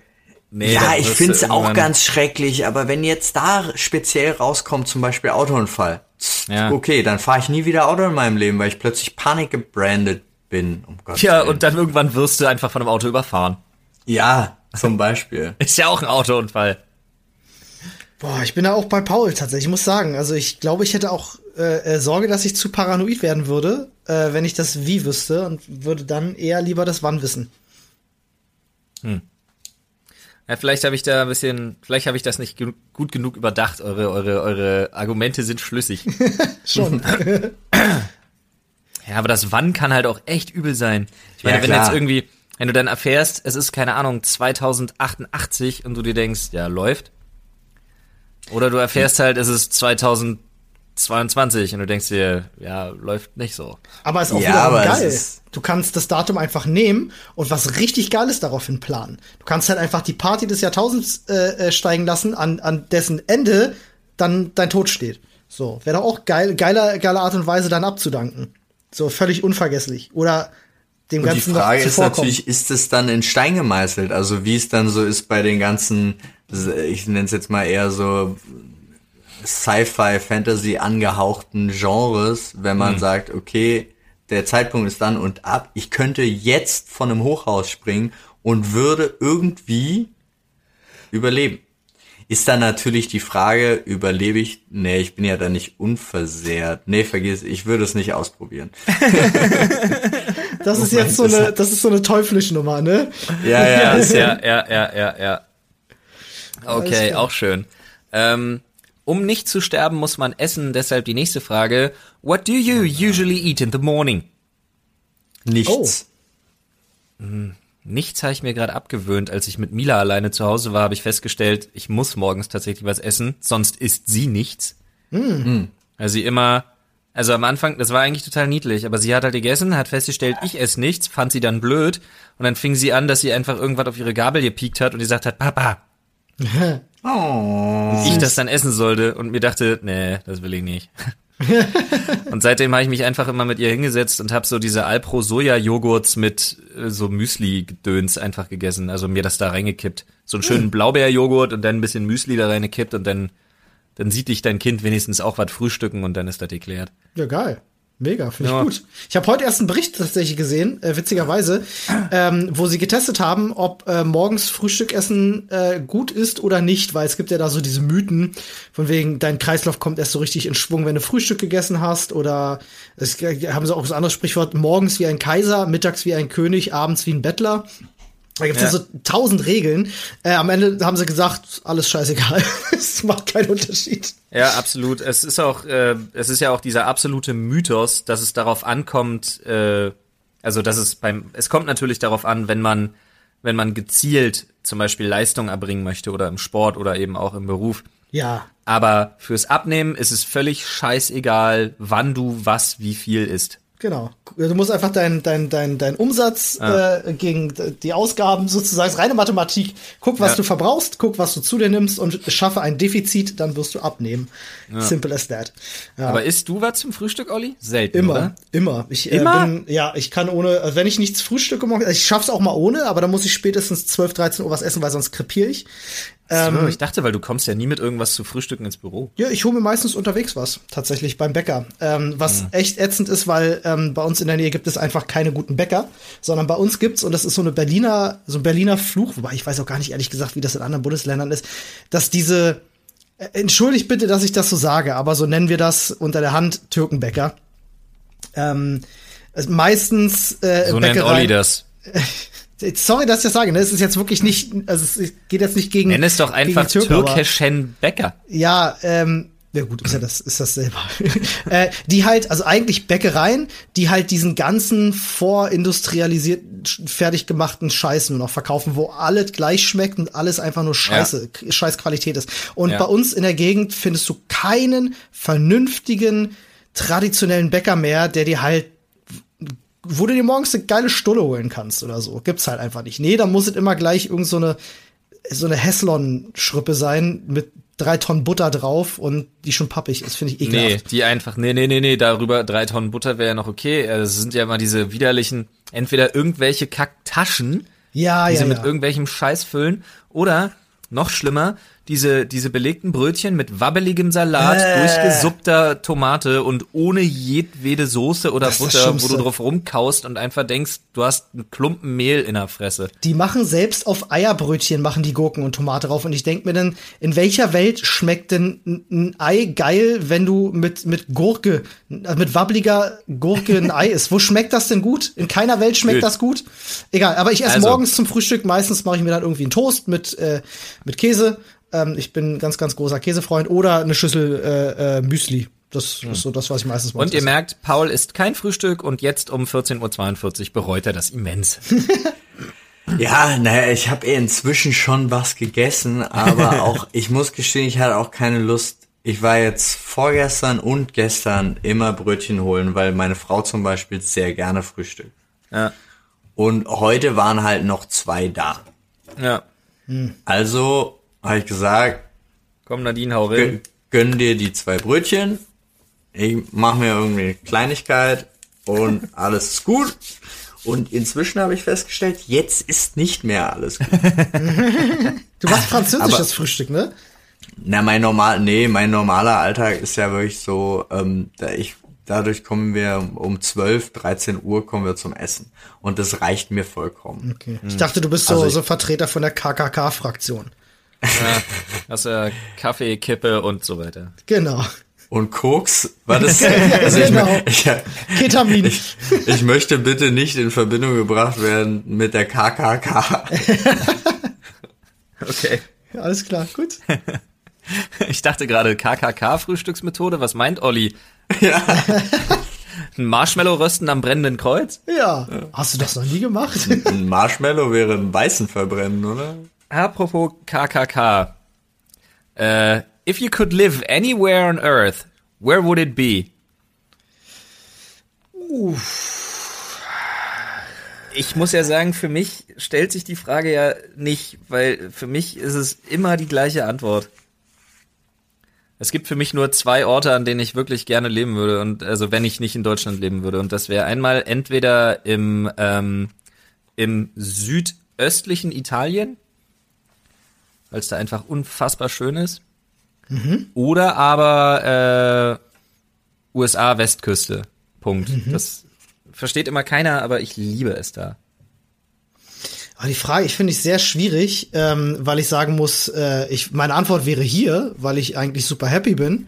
nee, Ja, ich du find's auch ganz schrecklich, aber wenn jetzt da speziell rauskommt, zum Beispiel Autounfall, Ja. okay, dann fahre ich nie wieder Auto in meinem Leben, weil ich plötzlich Panik gebrandet bin. Um Gottes Ja, Willen. und dann irgendwann wirst du einfach von einem Auto überfahren. ja, zum Beispiel. Ist ja auch ein Autounfall. Boah, ich bin da auch bei Paul tatsächlich. Ich muss sagen, also ich glaube, ich hätte auch äh, äh, Sorge, dass ich zu paranoid werden würde, äh, wenn ich das Wie wüsste und würde dann eher lieber das Wann wissen. Ja, vielleicht habe ich da ein bisschen, vielleicht habe ich das nicht genu- gut genug überdacht. Eure, eure, eure Argumente sind schlüssig. Schon. ja, aber das Wann kann halt auch echt übel sein. Ich meine, Ja, wenn klar. jetzt irgendwie, wenn du dann erfährst, es ist keine Ahnung 2088 und du dir denkst, ja läuft. Oder du erfährst halt, es ist 2022 und du denkst dir, ja läuft nicht so. Aber ist auch Ja, es geil. Du kannst das Datum einfach nehmen und was richtig Geiles daraufhin planen. Du kannst halt einfach die Party des Jahrtausends äh, äh, steigen lassen, an, an dessen Ende dann dein Tod steht. So, wäre doch auch geil, geiler, geile Art und Weise, dann abzudanken. So, völlig unvergesslich. Oder dem Und die Ganzen Frage noch ist natürlich, ist es dann in Stein gemeißelt? Also wie es dann so ist bei den ganzen, ich nenne es jetzt mal eher so Sci-Fi, Fantasy angehauchten Genres, wenn man sagt, okay, der Zeitpunkt ist dann und ab, ich könnte jetzt von einem Hochhaus springen und würde irgendwie überleben. Ist dann natürlich die Frage, überlebe ich? Nee, ich bin ja da nicht unversehrt. Nee, vergiss, ich würde es nicht ausprobieren. Das ist jetzt so eine, das ist so eine Teuflischnummer, ne? Ja, ja, Ja, ja, ja, ja, ja. Okay, auch schön. Ähm, um nicht zu sterben, muss man essen. Deshalb die nächste Frage. What do you usually eat in the morning? nichts. Nichts habe ich mir gerade abgewöhnt. Als ich mit Mila alleine zu Hause war, habe ich festgestellt, ich muss morgens tatsächlich was essen, sonst isst sie nichts. Also sie immer, also am Anfang, das war eigentlich total niedlich, aber sie hat halt gegessen, hat festgestellt, ich esse nichts, fand sie dann blöd und dann fing sie an, dass sie einfach irgendwas auf ihre Gabel gepiekt hat und gesagt hat, Papa, Oh. Ich das dann essen sollte und mir dachte, nee, das will ich nicht. und seitdem habe ich mich einfach immer mit ihr hingesetzt und habe so diese Alpro Soja Joghurts mit äh, so Müsli Gedöns einfach gegessen, also mir das da reingekippt. So einen schönen Blaubeerjoghurt und dann ein bisschen Müsli da reingekippt und dann dann sieht dich dein Kind wenigstens auch was frühstücken und dann ist das geklärt. Ja, geil. Mega, finde ich Ja. gut. Ich habe heute erst einen Bericht tatsächlich gesehen, äh, witzigerweise, ähm, wo sie getestet haben, ob äh, morgens Frühstückessen äh, gut ist oder nicht, weil es gibt ja da so diese Mythen, von wegen, dein Kreislauf kommt erst so richtig in Schwung, wenn du Frühstück gegessen hast, oder es g- haben sie auch das andere Sprichwort, morgens wie ein Kaiser, mittags wie ein König, abends wie ein Bettler. Da gibt es ja. So tausend Regeln. Äh, am Ende haben sie gesagt, alles scheißegal. es macht keinen Unterschied. Ja, absolut. Es ist auch, äh, es ist ja auch dieser absolute Mythos, dass es darauf ankommt, äh, also dass es beim, es kommt natürlich darauf an, wenn man, wenn man gezielt zum Beispiel Leistung erbringen möchte oder im Sport oder eben auch im Beruf. Ja, Aber fürs Abnehmen ist es völlig scheißegal, wann du was wie viel isst. Genau. Du musst einfach deinen dein, dein, dein Umsatz äh, gegen die Ausgaben sozusagen, ist reine Mathematik. Guck, was Ja. du verbrauchst, guck, was du zu dir nimmst und schaffe ein Defizit, dann wirst du abnehmen. Simple as that. Ja. Aber isst du was zum Frühstück, Olli? Selten, Immer, oder? immer. Ich Immer? Äh, bin, ja, ich kann ohne, also wenn ich nichts frühstücke, ich schaff's auch mal ohne, aber dann muss ich spätestens 12, 13 Uhr was essen, weil sonst krepiere ich. So, ich dachte, weil du kommst ja nie mit irgendwas zu Frühstücken ins Büro. Ja, ich hole mir meistens unterwegs was, tatsächlich beim Bäcker. Ähm, was echt ätzend ist, weil ähm, bei uns in der Nähe gibt es einfach keine guten Bäcker, sondern bei uns gibt's, und das ist so eine Berliner, so ein Berliner Fluch, wobei ich weiß auch gar nicht ehrlich gesagt, wie das in anderen Bundesländern ist, dass diese, äh, entschuldigt bitte, dass ich das so sage, aber so nennen wir das unter der Hand Türkenbäcker. Ähm, meistens äh, So nennt Olli das. Sorry, dass ich das sage, ne? Es ist jetzt wirklich nicht, also es geht jetzt nicht gegen. Nenn es doch einfach türkischen Bäcker. ja, ähm, ja gut, ist ja das, ist das selber. äh, die halt, also eigentlich Bäckereien, die halt diesen ganzen vorindustrialisierten, fertig gemachten Scheiß nur noch verkaufen, wo alles gleich schmeckt und alles einfach nur Scheiße, k- scheiß Qualität ist. Und Ja. bei uns in der Gegend findest du keinen vernünftigen, traditionellen Bäcker mehr, der dir halt wo du dir morgens eine geile Stulle holen kannst oder so. Gibt's halt einfach nicht. Nee, da muss es immer gleich irgend so eine, so eine Heslon-Schrippe sein mit drei Tonnen Butter drauf und die schon pappig ist, finde ich Nee, ekelhaft. die einfach, nee, nee, nee, nee, darüber drei Tonnen Butter wäre ja noch okay. Äh, Es sind ja immer diese widerlichen, entweder irgendwelche Kacktaschen, Ja, die ja, sie mit ja. irgendwelchem Scheiß füllen, oder noch schlimmer, diese, diese belegten Brötchen mit wabbeligem Salat, Äh. durchgesuppter Tomate und ohne jedwede Soße oder Butter, wo du drauf rumkaust und einfach denkst, du hast einen Klumpen Mehl in der Fresse. Die machen selbst auf Eierbrötchen machen die Gurken und Tomate drauf und ich denk mir dann, in welcher Welt schmeckt denn ein- Ei geil, wenn du mit mit Gurke, also mit wabbeliger Gurke ein Ei isst? Wo schmeckt das denn gut? In keiner Welt schmeckt Gut. das gut. Egal, aber ich esse Also. morgens zum Frühstück meistens mache ich mir dann irgendwie einen Toast mit äh, mit Käse. Ähm, ich bin ein ganz ganz großer Käsefreund oder eine Schüssel äh, äh, Müsli. Das ist so das, was ich meistens morgens Und ihr merkt, Paul isst kein Frühstück und jetzt um 14.42 Uhr bereut er das immens. Ja, naja, ich habe inzwischen schon was gegessen, aber auch, ich muss gestehen, ich hatte auch keine Lust. Ich war jetzt vorgestern und gestern immer Brötchen holen, weil meine Frau zum Beispiel sehr gerne frühstückt. Ja. Und heute waren halt noch zwei da. Ja. Also habe ich gesagt, Komm, Nadine, hau rein. gönn dir die zwei Brötchen. Ich mache mir irgendwie eine Kleinigkeit und alles ist gut. Und inzwischen habe ich festgestellt, jetzt ist nicht mehr alles gut. Du machst französisches Aber- Frühstück, ne? Na, mein normal, nee, mein normaler Alltag ist ja wirklich so, ähm, da ich, dadurch kommen wir um 12, 13 Uhr kommen wir zum Essen. Und das reicht mir vollkommen. Okay. Ich dachte, du bist so, Also ich- so Vertreter von der KKK-Fraktion. Ja, hast ja Kaffee, Kippe und so weiter. Genau. Und Koks, war das? also ich, genau. ich, Ketamin. ich, ich möchte bitte nicht in Verbindung gebracht werden mit der KKK. Okay. Alles klar, gut. Ich dachte gerade KKK-Frühstücksmethode. Was meint Olli? Ein Marshmallow rösten am brennenden Kreuz? Ja. Hast du das noch nie gemacht? Ein Marshmallow wäre ein Weißen verbrennen, oder? Apropos KKK. Äh, if you could live anywhere on Earth, where would it be? Ich muss ja sagen, für mich stellt sich die Frage ja nicht, weil für mich ist es immer die gleiche Antwort. Es gibt für mich nur zwei Orte, an denen ich wirklich gerne leben würde und also wenn ich nicht in Deutschland leben würde und das wäre einmal entweder im ähm, im südöstlichen Italien, weil es da einfach unfassbar schön ist, oder aber äh, USA Westküste. Punkt. Das versteht immer keiner, aber ich liebe es da. Aber die Frage, ich finde ich sehr schwierig, ähm, weil ich sagen muss, äh, ich, meine Antwort wäre hier, weil ich eigentlich super happy bin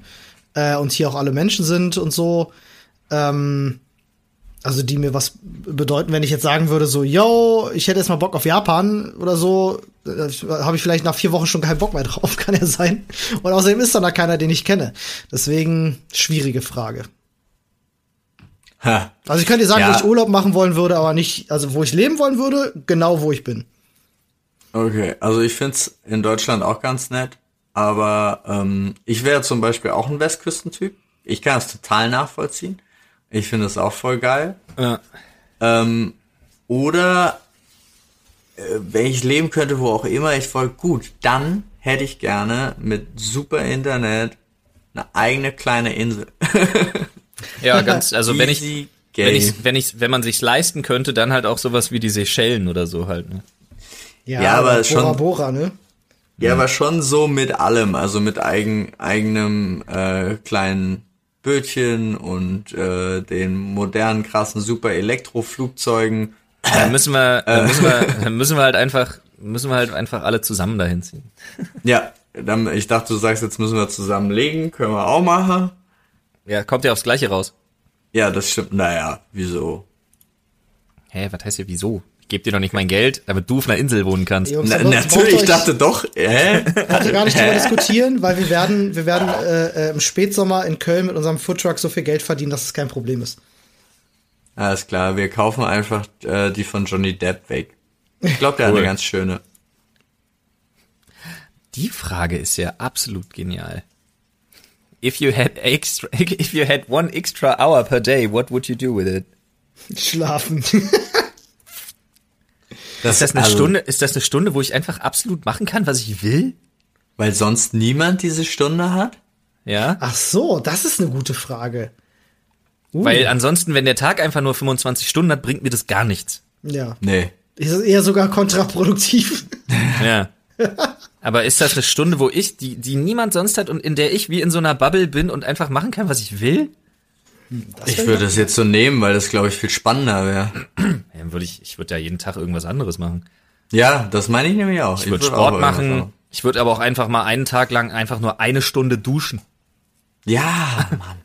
äh, und hier auch alle Menschen sind und so. Ähm, also die mir was bedeuten, wenn ich jetzt sagen würde, so, yo, ich hätte jetzt mal Bock auf Japan oder so, äh, habe ich vielleicht nach vier Wochen schon keinen Bock mehr drauf, kann ja sein. Und außerdem ist dann da keiner, den ich kenne. Deswegen schwierige Frage. Ha. Also ich könnte dir sagen, Ja. wo ich Urlaub machen wollen würde, aber nicht, also wo ich leben wollen würde, genau wo ich bin. Okay, also ich find's in Deutschland auch ganz nett, aber ähm, ich wäre zum Beispiel auch ein Westküstentyp. Ich kann das total nachvollziehen. Ich finde es auch voll geil. Ja. Ähm, oder äh, wenn ich leben könnte, wo auch immer ich voll gut, dann hätte ich gerne mit super Internet eine eigene kleine Insel. Ja, ganz, also wenn ich, wenn ich, wenn ich, wenn man sich's leisten könnte, dann halt auch sowas wie die Seychellen oder so halt, ne? Ja, aber Bora schon- Bora, ne? Ja, aber schon so mit allem, also mit eigen, eigenem äh, kleinen Bötchen und äh, den modernen, krassen, super Elektroflugzeugen. Dann müssen wir, dann müssen wir, dann müssen wir halt einfach, müssen wir halt einfach alle zusammen dahin ziehen. Ja, dann, ich dachte, du sagst, jetzt müssen wir zusammenlegen, können wir auch machen. Ja, kommt ja aufs Gleiche raus. Ja, das stimmt. Naja, wieso? Hä, was heißt hier wieso? Ich geb dir doch nicht mein Geld, damit du auf einer Insel wohnen kannst. Jungs, Na, natürlich, ich dachte doch, hä? Ihr gar nicht drüber diskutieren, weil wir werden, wir werden äh, äh, im Spätsommer in Köln mit unserem Foodtruck so viel Geld verdienen, dass es kein Problem ist. Alles klar, wir kaufen einfach äh, die von Johnny Depp weg. Ich glaube, der hat Cool. eine ganz schöne. Die Frage ist ja absolut genial. If you had extra, if you had one extra hour per day, what would you do with it? Schlafen. Ist das eine also, Stunde, ist das eine Stunde, wo ich einfach absolut machen kann, was ich will? Weil sonst niemand diese Stunde hat? Ja? Ach so, das ist eine gute Frage. Uh, Weil ansonsten, wenn der Tag einfach nur 25 Stunden hat, bringt mir das gar nichts. ja. Nee. Ist eher sogar kontraproduktiv. Ja. Aber ist das eine Stunde, wo ich, die, die niemand sonst hat und in der ich wie in so einer Bubble bin und einfach machen kann, was ich will? Ich würde das jetzt so nehmen, weil das, glaube ich, viel spannender wäre. Ja, dann würde ich, ich würde ja jeden Tag irgendwas anderes machen. Ja, das meine ich nämlich auch. Ich würde würd Sport auch irgendwas machen. Ich würde aber auch einfach mal einen Tag lang einfach nur eine Stunde duschen. Ja, Mann.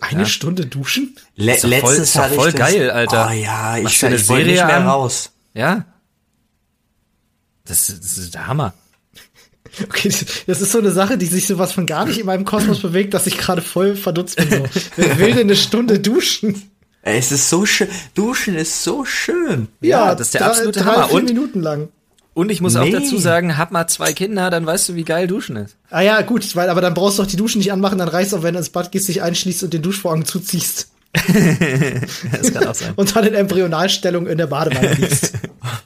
Eine Stunde duschen? Le Ist voll- letztes ist ich voll das, geil, Alter. Oh ja, ich, eine ich wollte nicht mehr an? raus. Ja. Das, das ist der Hammer. Okay, das ist so eine Sache, die sich sowas von gar nicht in meinem Kosmos bewegt, dass ich gerade voll verdutzt bin. So. Wer will denn eine Stunde duschen? Ey, Es ist so schön. Duschen ist so schön. Ja, das ist der drei, absolute drei, Hammer. Vier Und- Minuten lang. Und ich muss auch Nee. dazu sagen, hab mal zwei Kinder, dann weißt du, wie geil Duschen ist. Ah ja, gut, weil, aber dann brauchst du auch die Duschen nicht anmachen, dann reicht auch, wenn du ins Bad gehst, dich einschließt und den Duschvorhang zuziehst. Das kann auch sein. Und dann in Embryonalstellung in der Badewanne liegst.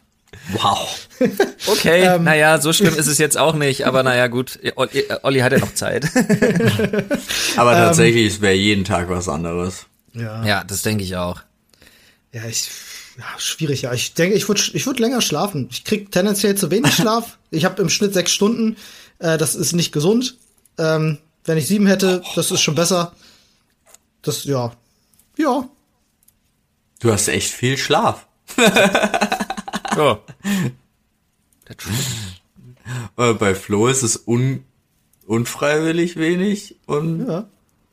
Wow. Okay, Ähm. naja, so schlimm ist es jetzt auch nicht, aber naja, gut, Olli, Olli hat ja noch Zeit. Aber tatsächlich, es wäre jeden Tag was anderes. ja. ja, das denke ich auch. Ja, ich, ja, schwierig, ja. Ich denke, ich würde ich würd länger schlafen. Ich krieg tendenziell zu wenig Schlaf. Ich habe im Schnitt sechs Stunden. Äh, das ist nicht gesund. Ähm, wenn ich sieben hätte, das ist schon besser. Das, ja. Ja. Du hast echt viel Schlaf. Ja. Äh, Bei Flo ist es un unfreiwillig wenig und ja.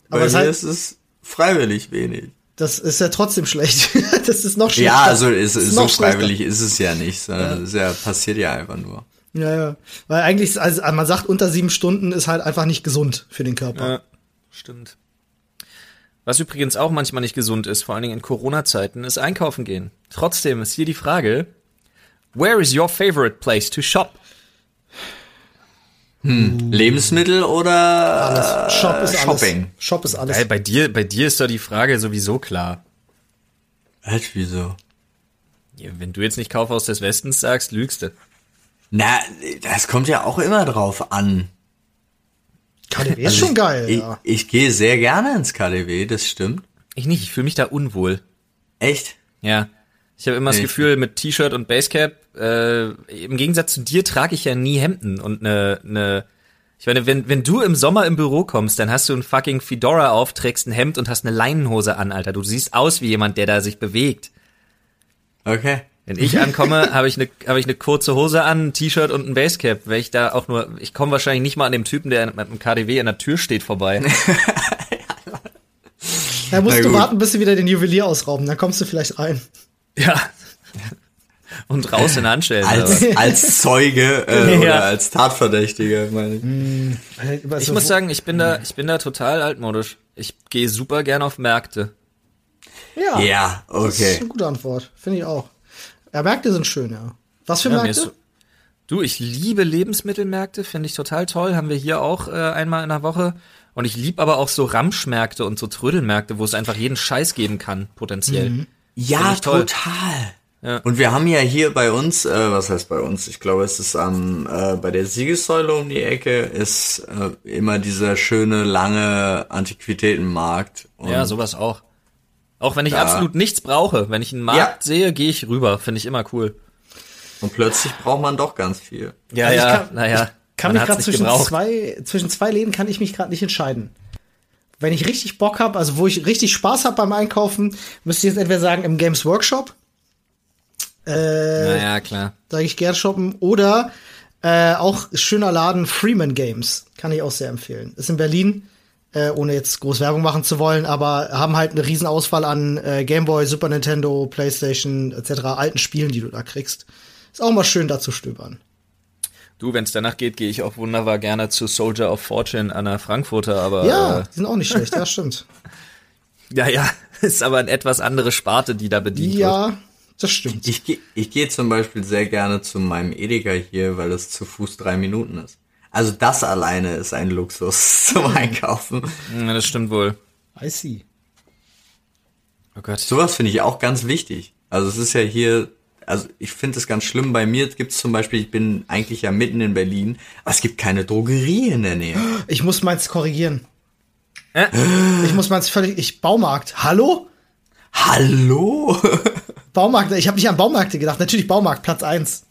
bei Aber es mir halt- ist es freiwillig wenig. Das ist ja trotzdem schlecht. das ist noch schlechter. Ja, also ist, ist so freiwillig ist es ja nicht, sondern es ist ja, passiert ja einfach nur. Ja, ja. Weil eigentlich, ist- also man sagt, unter sieben Stunden ist halt einfach nicht gesund für den Körper. Ja, stimmt. Was übrigens auch manchmal nicht gesund ist, vor allen Dingen in Corona-Zeiten, ist einkaufen gehen. Trotzdem ist hier die Frage, where is your favorite place to shop? Lebensmittel oder Alles. Shop ist äh, Shopping? alles. Shop ist alles. Ey, bei dir, bei dir ist doch die Frage sowieso klar. Halt, wieso? Ja, wenn du jetzt nicht Kaufhaus des Westens sagst, lügst du. Na, das kommt ja auch immer drauf an. KDW ist schon geil, Also ich, ja. Ich, ich gehe sehr gerne ins KDW, das stimmt. Ich nicht, ich fühle mich da unwohl. Echt? Ja. Ich habe immer das Nee, Gefühl, mit T-Shirt und Basecap, äh, im Gegensatz zu dir trage ich ja nie Hemden und ne, ne, ich meine, wenn, wenn du im Sommer im Büro kommst, dann hast du ein fucking Fedora auf, trägst ein Hemd und hast eine Leinenhose an, Alter. Du siehst aus wie jemand, der da sich bewegt. Okay. Wenn ich ankomme, habe ich eine habe ich eine kurze Hose an, ein T-Shirt und ein Basecap, weil ich da auch nur ich komme wahrscheinlich nicht mal an dem Typen, der mit dem KDW an der Tür steht vorbei. Da musst du warten, bis sie wieder den Juwelier ausrauben, dann kommst du vielleicht rein. ja. Und raus in Handstellen. Als, als Zeuge äh, Ja. oder als Tatverdächtiger, meine ich. Ich muss sagen, ich bin da ich bin da total altmodisch. Ich gehe super gern auf Märkte. ja, Ja, das ist okay. eine gute Antwort, finde ich auch. Ja, Märkte sind schön, ja. Was für Ja, Märkte? so- Du, ich liebe Lebensmittelmärkte, finde ich total toll. Haben wir hier auch äh, einmal in der Woche. Und ich liebe aber auch so Ramschmärkte und so Trödelmärkte, wo es einfach jeden Scheiß geben kann, potenziell. Mhm. Ja, total. Ja. Und wir haben ja hier bei uns, äh, was heißt bei uns? Ich glaube, es ist am äh, bei der Siegessäule um die Ecke ist äh, immer dieser schöne lange Antiquitätenmarkt. Und Ja, sowas auch. Auch wenn ich Da- absolut nichts brauche. Wenn ich einen Markt Ja. sehe, gehe ich rüber. Finde ich immer cool. Und plötzlich braucht man doch ganz viel. Ja, Also ich ja, kann- naja. Kann man mich gerade zwischen gebraucht. zwei, zwischen zwei Läden kann ich mich gerade nicht entscheiden. Wenn ich richtig Bock habe, also wo ich richtig Spaß habe beim Einkaufen, müsste ich jetzt entweder sagen im Games Workshop, äh, Naja, klar. sage ich gern shoppen, oder äh, auch schöner Laden Freeman Games, kann ich auch sehr empfehlen. Ist in Berlin, äh, ohne jetzt groß Werbung machen zu wollen, aber haben halt eine riesen Auswahl an äh, Gameboy, Super Nintendo, Playstation etc. alten Spielen, die du da kriegst. Ist auch mal schön da zu stöbern. Du, wenn es danach geht, gehe ich auch wunderbar gerne zu Soldier of Fortune an der Frankfurter, aber Ja, äh, die sind auch nicht schlecht, ja, stimmt. ja, ja, ist aber eine etwas andere Sparte, die da bedient wird. Ja, das stimmt. Ich gehe ich geh zum Beispiel sehr gerne zu meinem Edeka hier, weil es zu Fuß drei Minuten ist. Also das alleine ist ein Luxus zum Einkaufen. Ja, das stimmt wohl. I see. Oh Gott. Sowas finde ich auch ganz wichtig. Also es ist ja hier, also ich finde es ganz schlimm. Bei mir gibt es zum Beispiel, ich bin eigentlich ja mitten in Berlin, aber es gibt keine Drogerie in der Nähe. Ich muss meins korrigieren. Äh? Ich muss meins völlig. Ich Baumarkt. Hallo? Hallo? Baumarkt. Ich habe nicht an Baumärkte gedacht. Natürlich Baumarkt, Platz eins.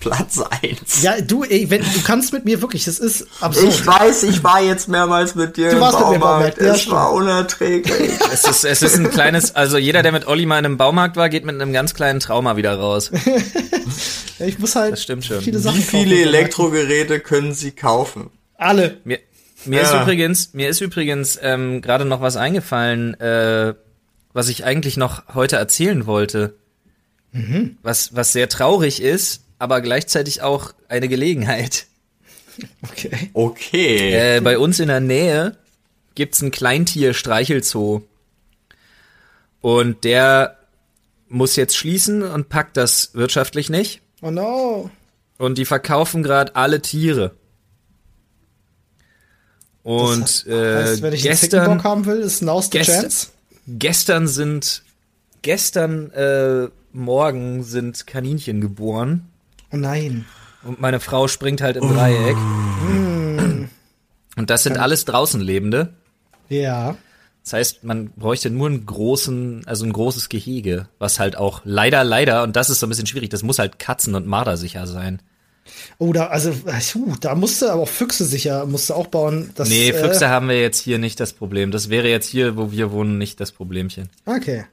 Platz eins. Ja, du, ey, wenn du kannst mit mir wirklich, das ist absurd. Ich weiß, ich war jetzt mehrmals mit dir Du im warst mit mir im Baumarkt. Baumarkt, ja, es war unerträglich. Es ist, es ist ein kleines, also jeder, der mit Olli mal in einem Baumarkt war, geht mit einem ganz kleinen Trauma wieder raus. Ja, ich muss halt Das stimmt schon. viele Sachen Wie viele Baumarkt. Elektrogeräte können Sie kaufen? Alle. Mir, mir Ja. ist übrigens, mir ist übrigens ähm, gerade noch was eingefallen, äh, was ich eigentlich noch heute erzählen wollte. Was, was sehr traurig ist, aber gleichzeitig auch eine Gelegenheit. Okay. Okay. Äh, bei uns in der Nähe gibt's ein Kleintier-Streichelzoo. Und der muss jetzt schließen und packt das wirtschaftlich nicht. Oh no. Und die verkaufen gerade alle Tiere. Und das heißt, äh, wenn ich einen gestern, Zickenbock haben will, ist Now's the gestern- Chance. Gestern sind, gestern äh, Morgen sind Kaninchen geboren. Oh nein. Und meine Frau springt halt im Dreieck. Und das sind alles draußen Lebende. Ja. Das heißt, man bräuchte nur einen großen, also ein großes Gehege, was halt auch leider, leider, und das ist so ein bisschen schwierig, das muss halt katzen- und mardersicher sein. Oh, da, also, uh, da musste aber auch Füchse sicher, musste auch bauen. Dass, Nee, Füchse Äh, haben wir jetzt hier nicht das Problem. Das wäre jetzt hier, wo wir wohnen, nicht das Problemchen. okay.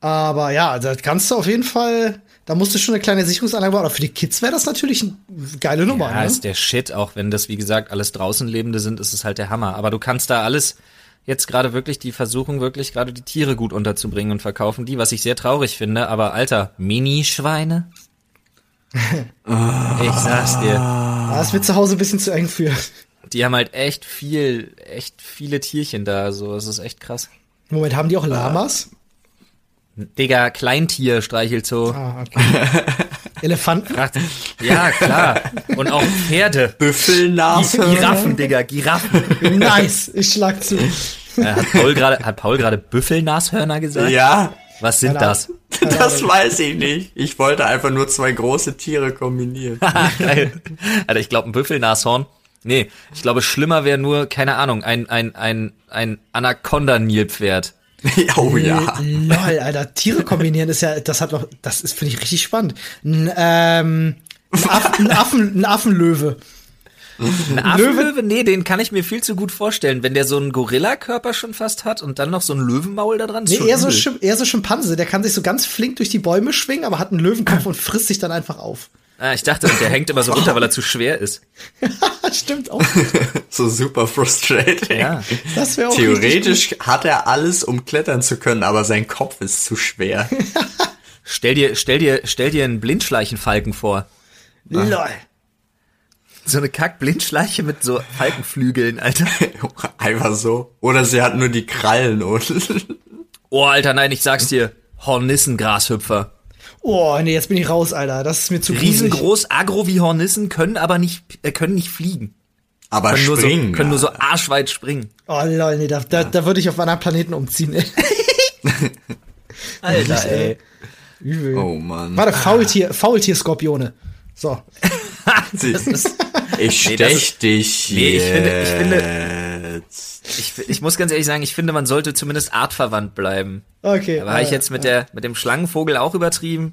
Aber ja, da kannst du auf jeden Fall, da musst du schon eine kleine Sicherungsanlage bauen. Aber für die Kids wäre das natürlich eine geile Nummer. Ja, ne? ist der Shit, auch wenn das, wie gesagt, alles draußen Lebende sind, ist es halt der Hammer. Aber du kannst da alles, jetzt gerade wirklich die Versuchung, wirklich gerade die Tiere gut unterzubringen und verkaufen die, was ich sehr traurig finde. Aber Alter, Minischweine? ich sag's dir. Ah, das wird zu Hause ein bisschen zu eng für. Die haben halt echt viel, echt viele Tierchen da, so, es ist echt krass. Moment, haben die auch Lamas? Digga, Kleintier streichelt so. Ah, okay. Elefanten? Ja, klar. Und auch Pferde. Büffelnashörner. Giraffen, Digga, Giraffen. nice, ich schlag zu. Äh, hat Paul gerade, hat Paul gerade Büffelnashörner gesagt? Ja, Was sind Keine das? das weiß ich nicht. Ich wollte einfach nur zwei große Tiere kombinieren. Geil. Alter, ich glaube ein Büffelnashorn. Nee, ich glaube schlimmer wäre nur, keine Ahnung, ein, ein, ein, ein Anaconda-Nilpferd. oh ja. Lol, Alter, Tiere kombinieren ist ja, das hat noch, das ist, finde ich, richtig spannend. Ein, ähm, ein, Aff, ein, Affen, ein Affenlöwe. Ein Affenlöwe? Nee, den kann ich mir viel zu gut vorstellen. Wenn der so einen Gorilla-Körper schon fast hat und dann noch so ein Löwenmaul da dran. ist Nee, schon eher so, übel. Schim- eher so Schimpanse, der kann sich so ganz flink durch die Bäume schwingen, aber hat einen Löwenkopf und frisst sich dann einfach auf. Ah, ich dachte, der hängt immer so runter, weil er zu schwer ist. Stimmt auch. So super frustrating. Ja. Das wäre auch Theoretisch hat er alles, um klettern zu können, aber sein Kopf ist zu schwer. Stell dir, stell dir, stell dir einen Blindschleichenfalken vor. Lol. So eine Kack-Blindschleiche mit so Falkenflügeln, Alter. Einfach so. Oder sie hat nur die Krallen und Oh, Alter, nein, ich sag's dir. Hornissengrashüpfer. Oh, nee, jetzt bin ich raus, Alter. Das ist mir zu. Riesengroß, agro wie Hornissen, können aber nicht, äh, können nicht fliegen. aber Können nur, so, springen. können nur so ja. arschweit springen. Oh, lol, nee, da, da, da würde ich auf anderen Planeten umziehen, ey. Alter, ey. Übel. Oh Mann. Warte, Faultier, Faultier-Skorpione. So. Sie- ich Nee, stech ist- dich Nee, ich finde- ich finde- jetzt. Ich, ich muss ganz ehrlich sagen, ich finde, man sollte zumindest artverwandt bleiben. Okay. Da war ich äh, jetzt mit der, mit dem Schlangenvogel auch übertrieben.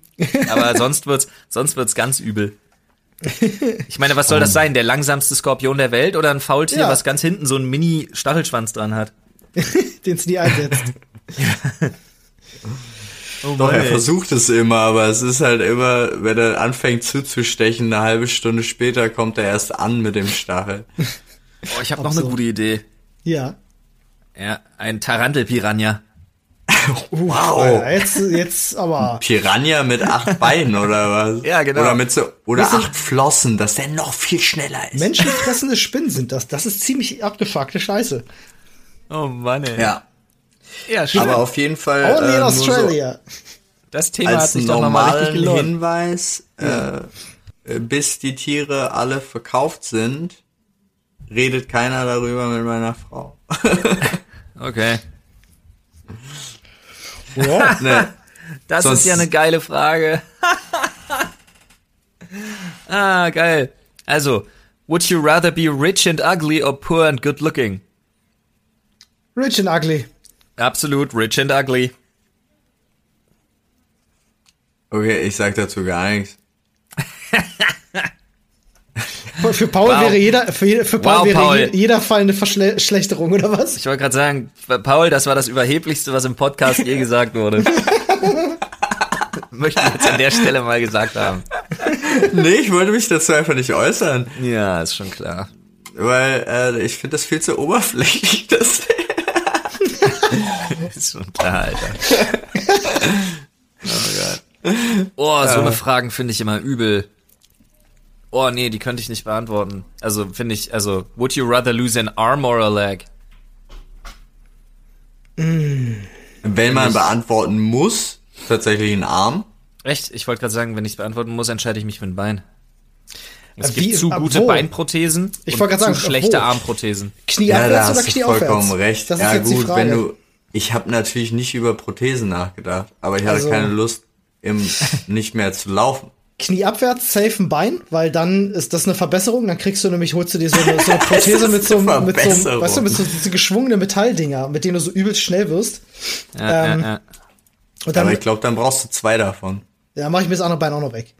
Aber sonst wird's, sonst wird's ganz übel. Ich meine, was soll das sein? Der langsamste Skorpion der Welt oder ein Faultier, Ja. was ganz hinten so einen Mini-Stachelschwanz dran hat? den es nie einsetzt. Oh Doch, er versucht es immer, aber es ist halt immer, wenn er anfängt zuzustechen, eine halbe Stunde später kommt er erst an mit dem Stachel. Oh, ich habe noch eine Absurd. gute Idee. Ja. Ja, ein Tarantelpiranha. Wow. Alter, jetzt, jetzt aber. Piranha mit acht Beinen oder was? Ja, genau. Oder mit so, oder Das sind- acht Flossen, dass der noch viel schneller ist. Menschenfressende Spinnen sind das. Das ist ziemlich abgefuckte Scheiße. Oh Mann, ey. Ja, ja schön. aber auf jeden Fall Only in äh, nur Australia. das so Thema hat als sich doch nochmal richtig gelohnt. Hinweis, äh, äh, bis die Tiere alle verkauft sind, redet keiner darüber mit meiner Frau. Okay. Ja. ne, Das Sonst- ist ja eine geile Frage. ah, geil. Also, would you rather be rich and ugly or poor and good looking? Rich and ugly. Absolut, rich and ugly. okay, ich sag dazu gar nichts. Für- Paul Wow. wäre jeder, für, für Paul Wow, wäre Paul. je- jeder Fall eine Verschlechterung, oder was? Ich wollte gerade sagen, Paul, das war das Überheblichste, was im Podcast je gesagt wurde. Möchte ich jetzt an der Stelle mal gesagt haben. Nee, ich wollte mich dazu einfach nicht äußern, Ja, ist schon klar. weil äh, ich finde das viel zu oberflächlich, das Ist schon klar, Alter. Oh Gott. Oh, so eine Fragen finde ich immer übel. Oh nee, die könnte ich nicht beantworten. Also finde ich, also, would you rather lose an arm or a leg? Wenn man beantworten muss, tatsächlich ein Arm. Echt? Ich wollte gerade sagen, wenn ich beantworten muss, entscheide ich mich für ein Bein. Es Äh, gibt wie- zu äh, gute wo? Beinprothesen Ich und wollte gerade zu sagen, schlechte wo? Armprothesen. Knie Ja, da abwärts oder hast du Knie vollkommen recht. Das ist ja jetzt gut, die Frage. wenn du, ich habe natürlich nicht über Prothesen nachgedacht, aber ich hatte Also- keine Lust, im, nicht mehr zu laufen. Knie abwärts, safe ein Bein, weil dann ist das eine Verbesserung. Dann kriegst du nämlich, holst du dir so eine, so eine Prothese mit so, eine einem- mit so, einem- Verbesserung? weißt du, mit so diese geschwungene Metalldinger, mit denen du so übelst schnell wirst. Ja, Ähm, ja, ja. Und dann, Aber ich glaube, dann brauchst du zwei davon. ja, mache ich mir das andere Bein auch noch weg.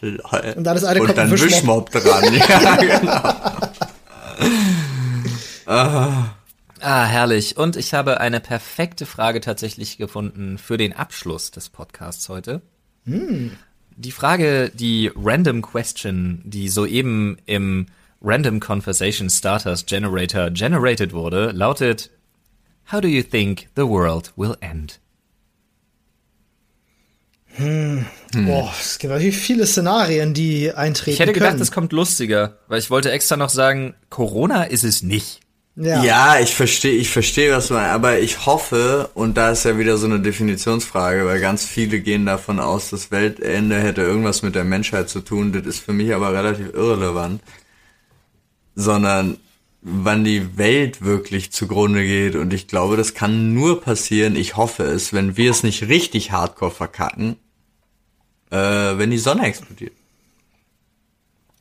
lol. Und dann ist eine Und dann ein Wischmob Wischmob. dran. Ja, genau. Ah, herrlich. Und ich habe eine perfekte Frage tatsächlich gefunden für den Abschluss des Podcasts heute. Die Frage, die Random Question, die soeben im Random Conversation Starters Generator generated wurde, lautet How do you think the world will end? Boah, es gibt natürlich viele Szenarien, die eintreten Ich hätte gedacht, es kommt lustiger, weil ich wollte extra noch sagen, Corona ist es nicht. Ja. Ja, ich verstehe, ich verstehe, was meinst, aber ich hoffe, und da ist ja wieder so eine Definitionsfrage, weil ganz viele gehen davon aus, das Weltende hätte irgendwas mit der Menschheit zu tun, das ist für mich aber relativ irrelevant, sondern wann die Welt wirklich zugrunde geht und ich glaube, das kann nur passieren, ich hoffe es, wenn wir es nicht richtig hardcore verkacken, äh, wenn die Sonne explodiert.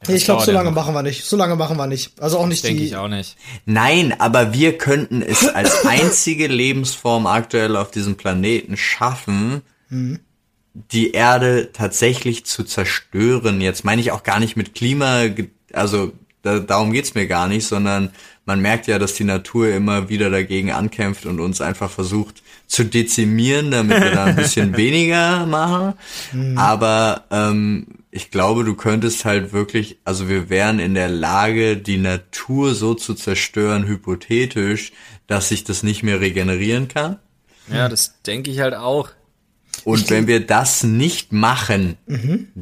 Nee, ich glaube, so lange machen wir nicht. So lange machen wir nicht. Also auch nicht Denke die. ich auch nicht. Nein, aber wir könnten es als einzige Lebensform aktuell auf diesem Planeten schaffen, die Erde tatsächlich zu zerstören. Jetzt meine ich auch gar nicht mit Klima, also da, darum geht's mir gar nicht, sondern man merkt ja, dass die Natur immer wieder dagegen ankämpft und uns einfach versucht zu dezimieren, damit wir da ein bisschen weniger machen. Aber ähm, ich glaube, du könntest halt wirklich, also wir wären in der Lage, die Natur so zu zerstören, hypothetisch, dass sich das nicht mehr regenerieren kann. Ja, das denke ich halt auch. Und wenn wir das nicht machen,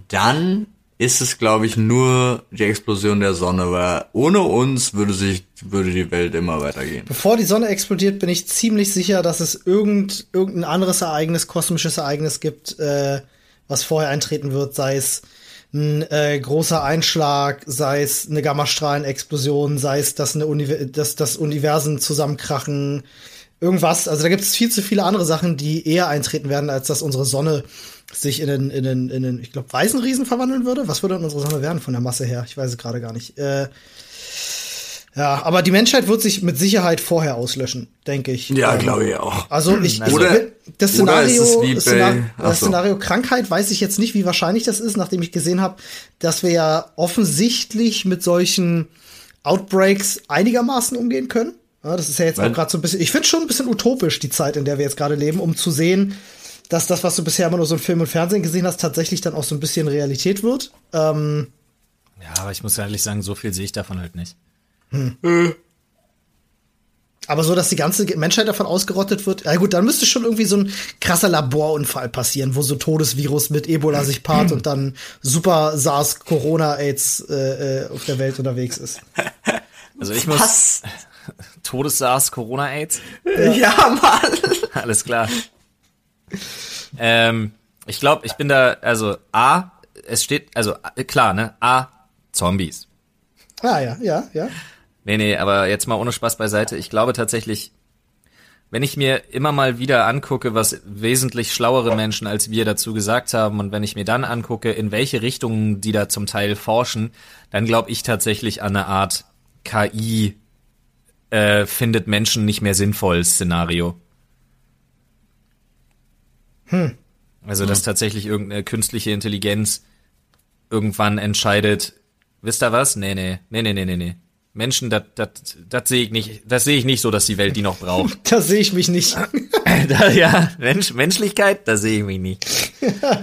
dann ist es, glaube ich, nur die Explosion der Sonne, weil ohne uns würde sich, würde die Welt immer weitergehen. Bevor die Sonne explodiert, bin ich ziemlich sicher, dass es irgend, irgendein anderes Ereignis, kosmisches Ereignis gibt, äh, was vorher eintreten wird, sei es ein äh, großer Einschlag, sei es eine Gammastrahlenexplosion, sei es, dass, eine Univer dass das Universen zusammenkrachen, irgendwas. Also da gibt es viel zu viele andere Sachen, die eher eintreten werden, als dass unsere Sonne sich in den, in den, in den ich glaube, weißen Riesen verwandeln würde. Was würde denn unsere Sonne werden von der Masse her? Ich weiß es gerade gar nicht. Äh, ja, aber die Menschheit wird sich mit Sicherheit vorher auslöschen, denke ich. Ähm, glaube ich auch. Also ich, Also- Oder- das oder ist Szenario, es wie das Szenario, das so. Szenario Krankheit weiß ich jetzt nicht, wie wahrscheinlich das ist, nachdem ich gesehen habe, dass wir ja offensichtlich mit solchen Outbreaks einigermaßen umgehen können. Ja, das ist ja jetzt Weil- auch gerade so ein bisschen, ich finde schon ein bisschen utopisch die Zeit, in der wir jetzt gerade leben, um zu sehen, dass das, was du bisher immer nur so in Film und Fernsehen gesehen hast, tatsächlich dann auch so ein bisschen Realität wird. Ähm, Ja, aber ich muss ehrlich sagen, so viel sehe ich davon halt nicht. Aber so, dass die ganze Menschheit davon ausgerottet wird, ja gut, dann müsste schon irgendwie so ein krasser Laborunfall passieren, wo so Todesvirus mit Ebola sich paart und dann super SARS, Corona, AIDS äh, äh, auf der Welt unterwegs ist. Also ich muss Was? Todes-SARS, Corona-AIDS. Ja, Mann. Alles klar. ähm, ich glaube, ich bin da, also A, es steht, also klar, ne? A, Zombies. Ah ja, ja, ja. Nee, nee, aber jetzt mal ohne Spaß beiseite. Ich glaube tatsächlich, wenn ich mir immer mal wieder angucke, was wesentlich schlauere Menschen als wir dazu gesagt haben und wenn ich mir dann angucke, in welche Richtungen die da zum Teil forschen, dann glaube ich tatsächlich an eine Art KI äh, findet Menschen nicht mehr sinnvoll Szenario. Also, dass tatsächlich irgendeine künstliche Intelligenz irgendwann entscheidet, wisst ihr was? Nee, nee, nee, nee, nee, nee, nee. Menschen, das sehe ich nicht, das sehe ich nicht so, dass die Welt die noch braucht. Da sehe ich mich nicht. da, ja, Mensch, Menschlichkeit, da sehe ich mich nicht.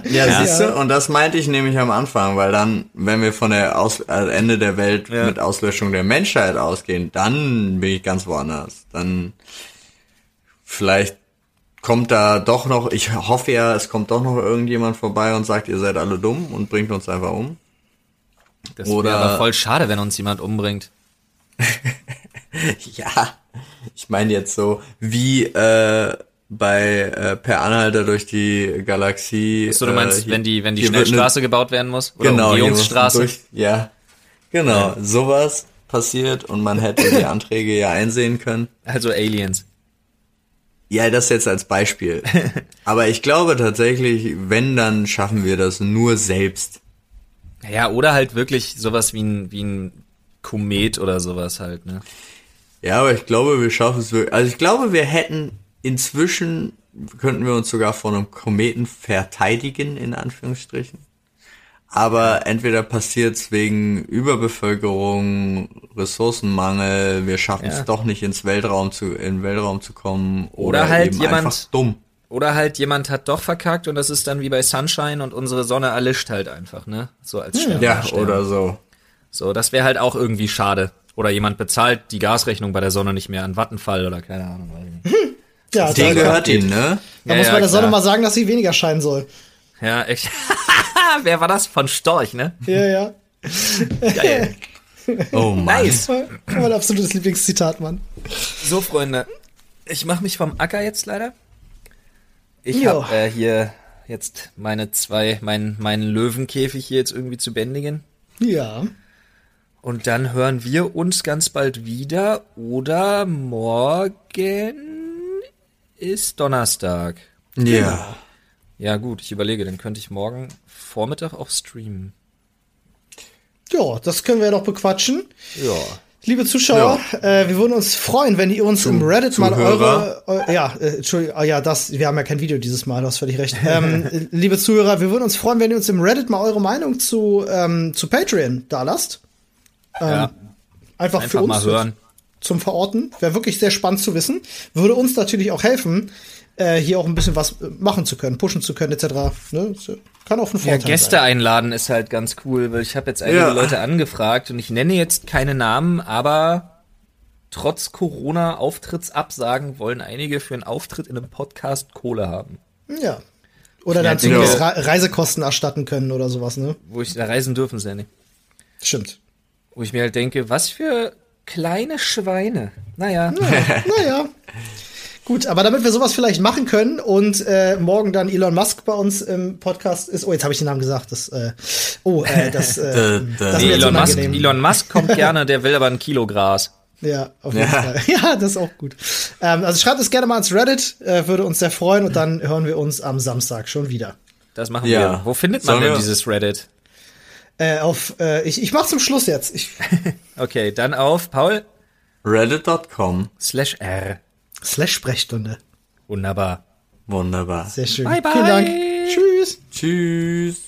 Ja, Ja. siehst du, und das meinte ich nämlich am Anfang, weil dann, wenn wir von der Aus äh, Ende der Welt Ja. mit Auslöschung der Menschheit ausgehen, dann bin ich ganz woanders. Dann vielleicht kommt da doch noch, ich hoffe ja, es kommt doch noch irgendjemand vorbei und sagt, ihr seid alle dumm und bringt uns einfach um. Das Oder- wäre aber voll schade, wenn uns jemand umbringt. Ja, ich meine jetzt so, wie äh, bei äh, Per Anhalter durch die Galaxie. So, du meinst, äh, hier- wenn die, wenn die Schnellstraße gebaut werden muss? Oder genau, Umgehungsstraße? Durch, ja, genau, sowas passiert und man hätte die Anträge ja einsehen können. Also Aliens. Ja, das jetzt als Beispiel. Aber ich glaube tatsächlich, wenn, dann schaffen wir das nur selbst. Ja, oder halt wirklich sowas wie ein, wie ein Komet oder sowas halt, ne? Ja, aber ich glaube, wir schaffen es wirklich. Also ich glaube, wir hätten inzwischen, könnten wir uns sogar vor einem Kometen verteidigen, in Anführungsstrichen. Aber entweder passiert's wegen Überbevölkerung, Ressourcenmangel, wir schaffen es Ja. doch nicht ins Weltraum zu, in den Weltraum zu kommen. Oder Oder, halt eben jemand- einfach dumm. Oder halt jemand hat doch verkackt und das ist dann wie bei Sunshine und unsere Sonne erlischt halt einfach, ne? So als Stern. Ja, oder so. So, das wäre halt auch irgendwie schade. Oder jemand bezahlt die Gasrechnung bei der Sonne nicht mehr an Vattenfall oder keine Ahnung. nicht. Ja, Den da, gehört ihm, ne? da Ja, muss ja, man der Sonne mal sagen, dass sie weniger scheinen soll. Ja, echt. Wer war das? Von Storch, ne? Ja, ja. Geil. Oh Mann. Nice. Mein absolutes Lieblingszitat, Mann. So, Freunde. Ich mache mich vom Acker jetzt leider. Ich habe äh, hier jetzt meine zwei, mein, meinen Löwenkäfig hier jetzt irgendwie zu bändigen. Ja. Und dann hören wir uns ganz bald wieder. Oder morgen ist Donnerstag. Ja. Ja gut, ich überlege, dann könnte ich morgen Vormittag auch streamen. Ja, das können wir ja noch bequatschen. Ja. Liebe Zuschauer, äh, wir würden uns freuen, wenn ihr uns im Reddit mal Zuhörer. eure, eu, ja, äh, Entschuldigung, ah, ja, das, wir haben ja kein Video dieses Mal, du hast völlig recht. Ähm, äh, liebe Zuhörer, wir würden uns freuen, wenn ihr uns im Reddit mal eure Meinung zu, ähm, zu Patreon da lasst. ja. Einfach, für Einfach uns mal hören. zum Verorten. Wäre wirklich sehr spannend zu wissen. Würde uns natürlich auch helfen, äh, hier auch ein bisschen was machen zu können, pushen zu können, etc. Ne? Kann auch ein Ja, Vorteil Gäste sein. einladen ist halt ganz cool, weil ich habe jetzt einige Ja. Leute angefragt und ich nenne jetzt keine Namen, aber trotz Corona-Auftrittsabsagen wollen einige für einen Auftritt in einem Podcast Kohle haben. Ja. Oder Ja, dann zumindest genau. Re Reisekosten erstatten können oder sowas, ne? Wo ich da reisen dürfen sie ja nicht. Stimmt. Wo ich mir halt denke, was für kleine Schweine. Naja, Naja. Gut, aber damit wir sowas vielleicht machen können und äh, morgen dann Elon Musk bei uns im Podcast ist. Oh, jetzt habe ich den Namen gesagt. Das, äh, oh, äh, das, äh, Da, da. das ist nee, Elon, Musk. Elon Musk kommt gerne, der will aber ein Kilo Gras. Ja, auf jeden Ja. Fall. Ja, das ist auch gut. Ähm, also schreibt es gerne mal ins Reddit, äh, würde uns sehr freuen und dann hören wir uns am Samstag schon wieder. Das machen Ja. wir. Wo findet man Sollen denn wir- dieses Reddit? Äh, auf, äh, ich, ich mach zum Schluss jetzt. Ich, Okay, dann auf Paul Reddit.com. slash R. slash Sprechstunde. Wunderbar. Wunderbar. Sehr schön. Bye, bye. Vielen Dank. Tschüss. Tschüss.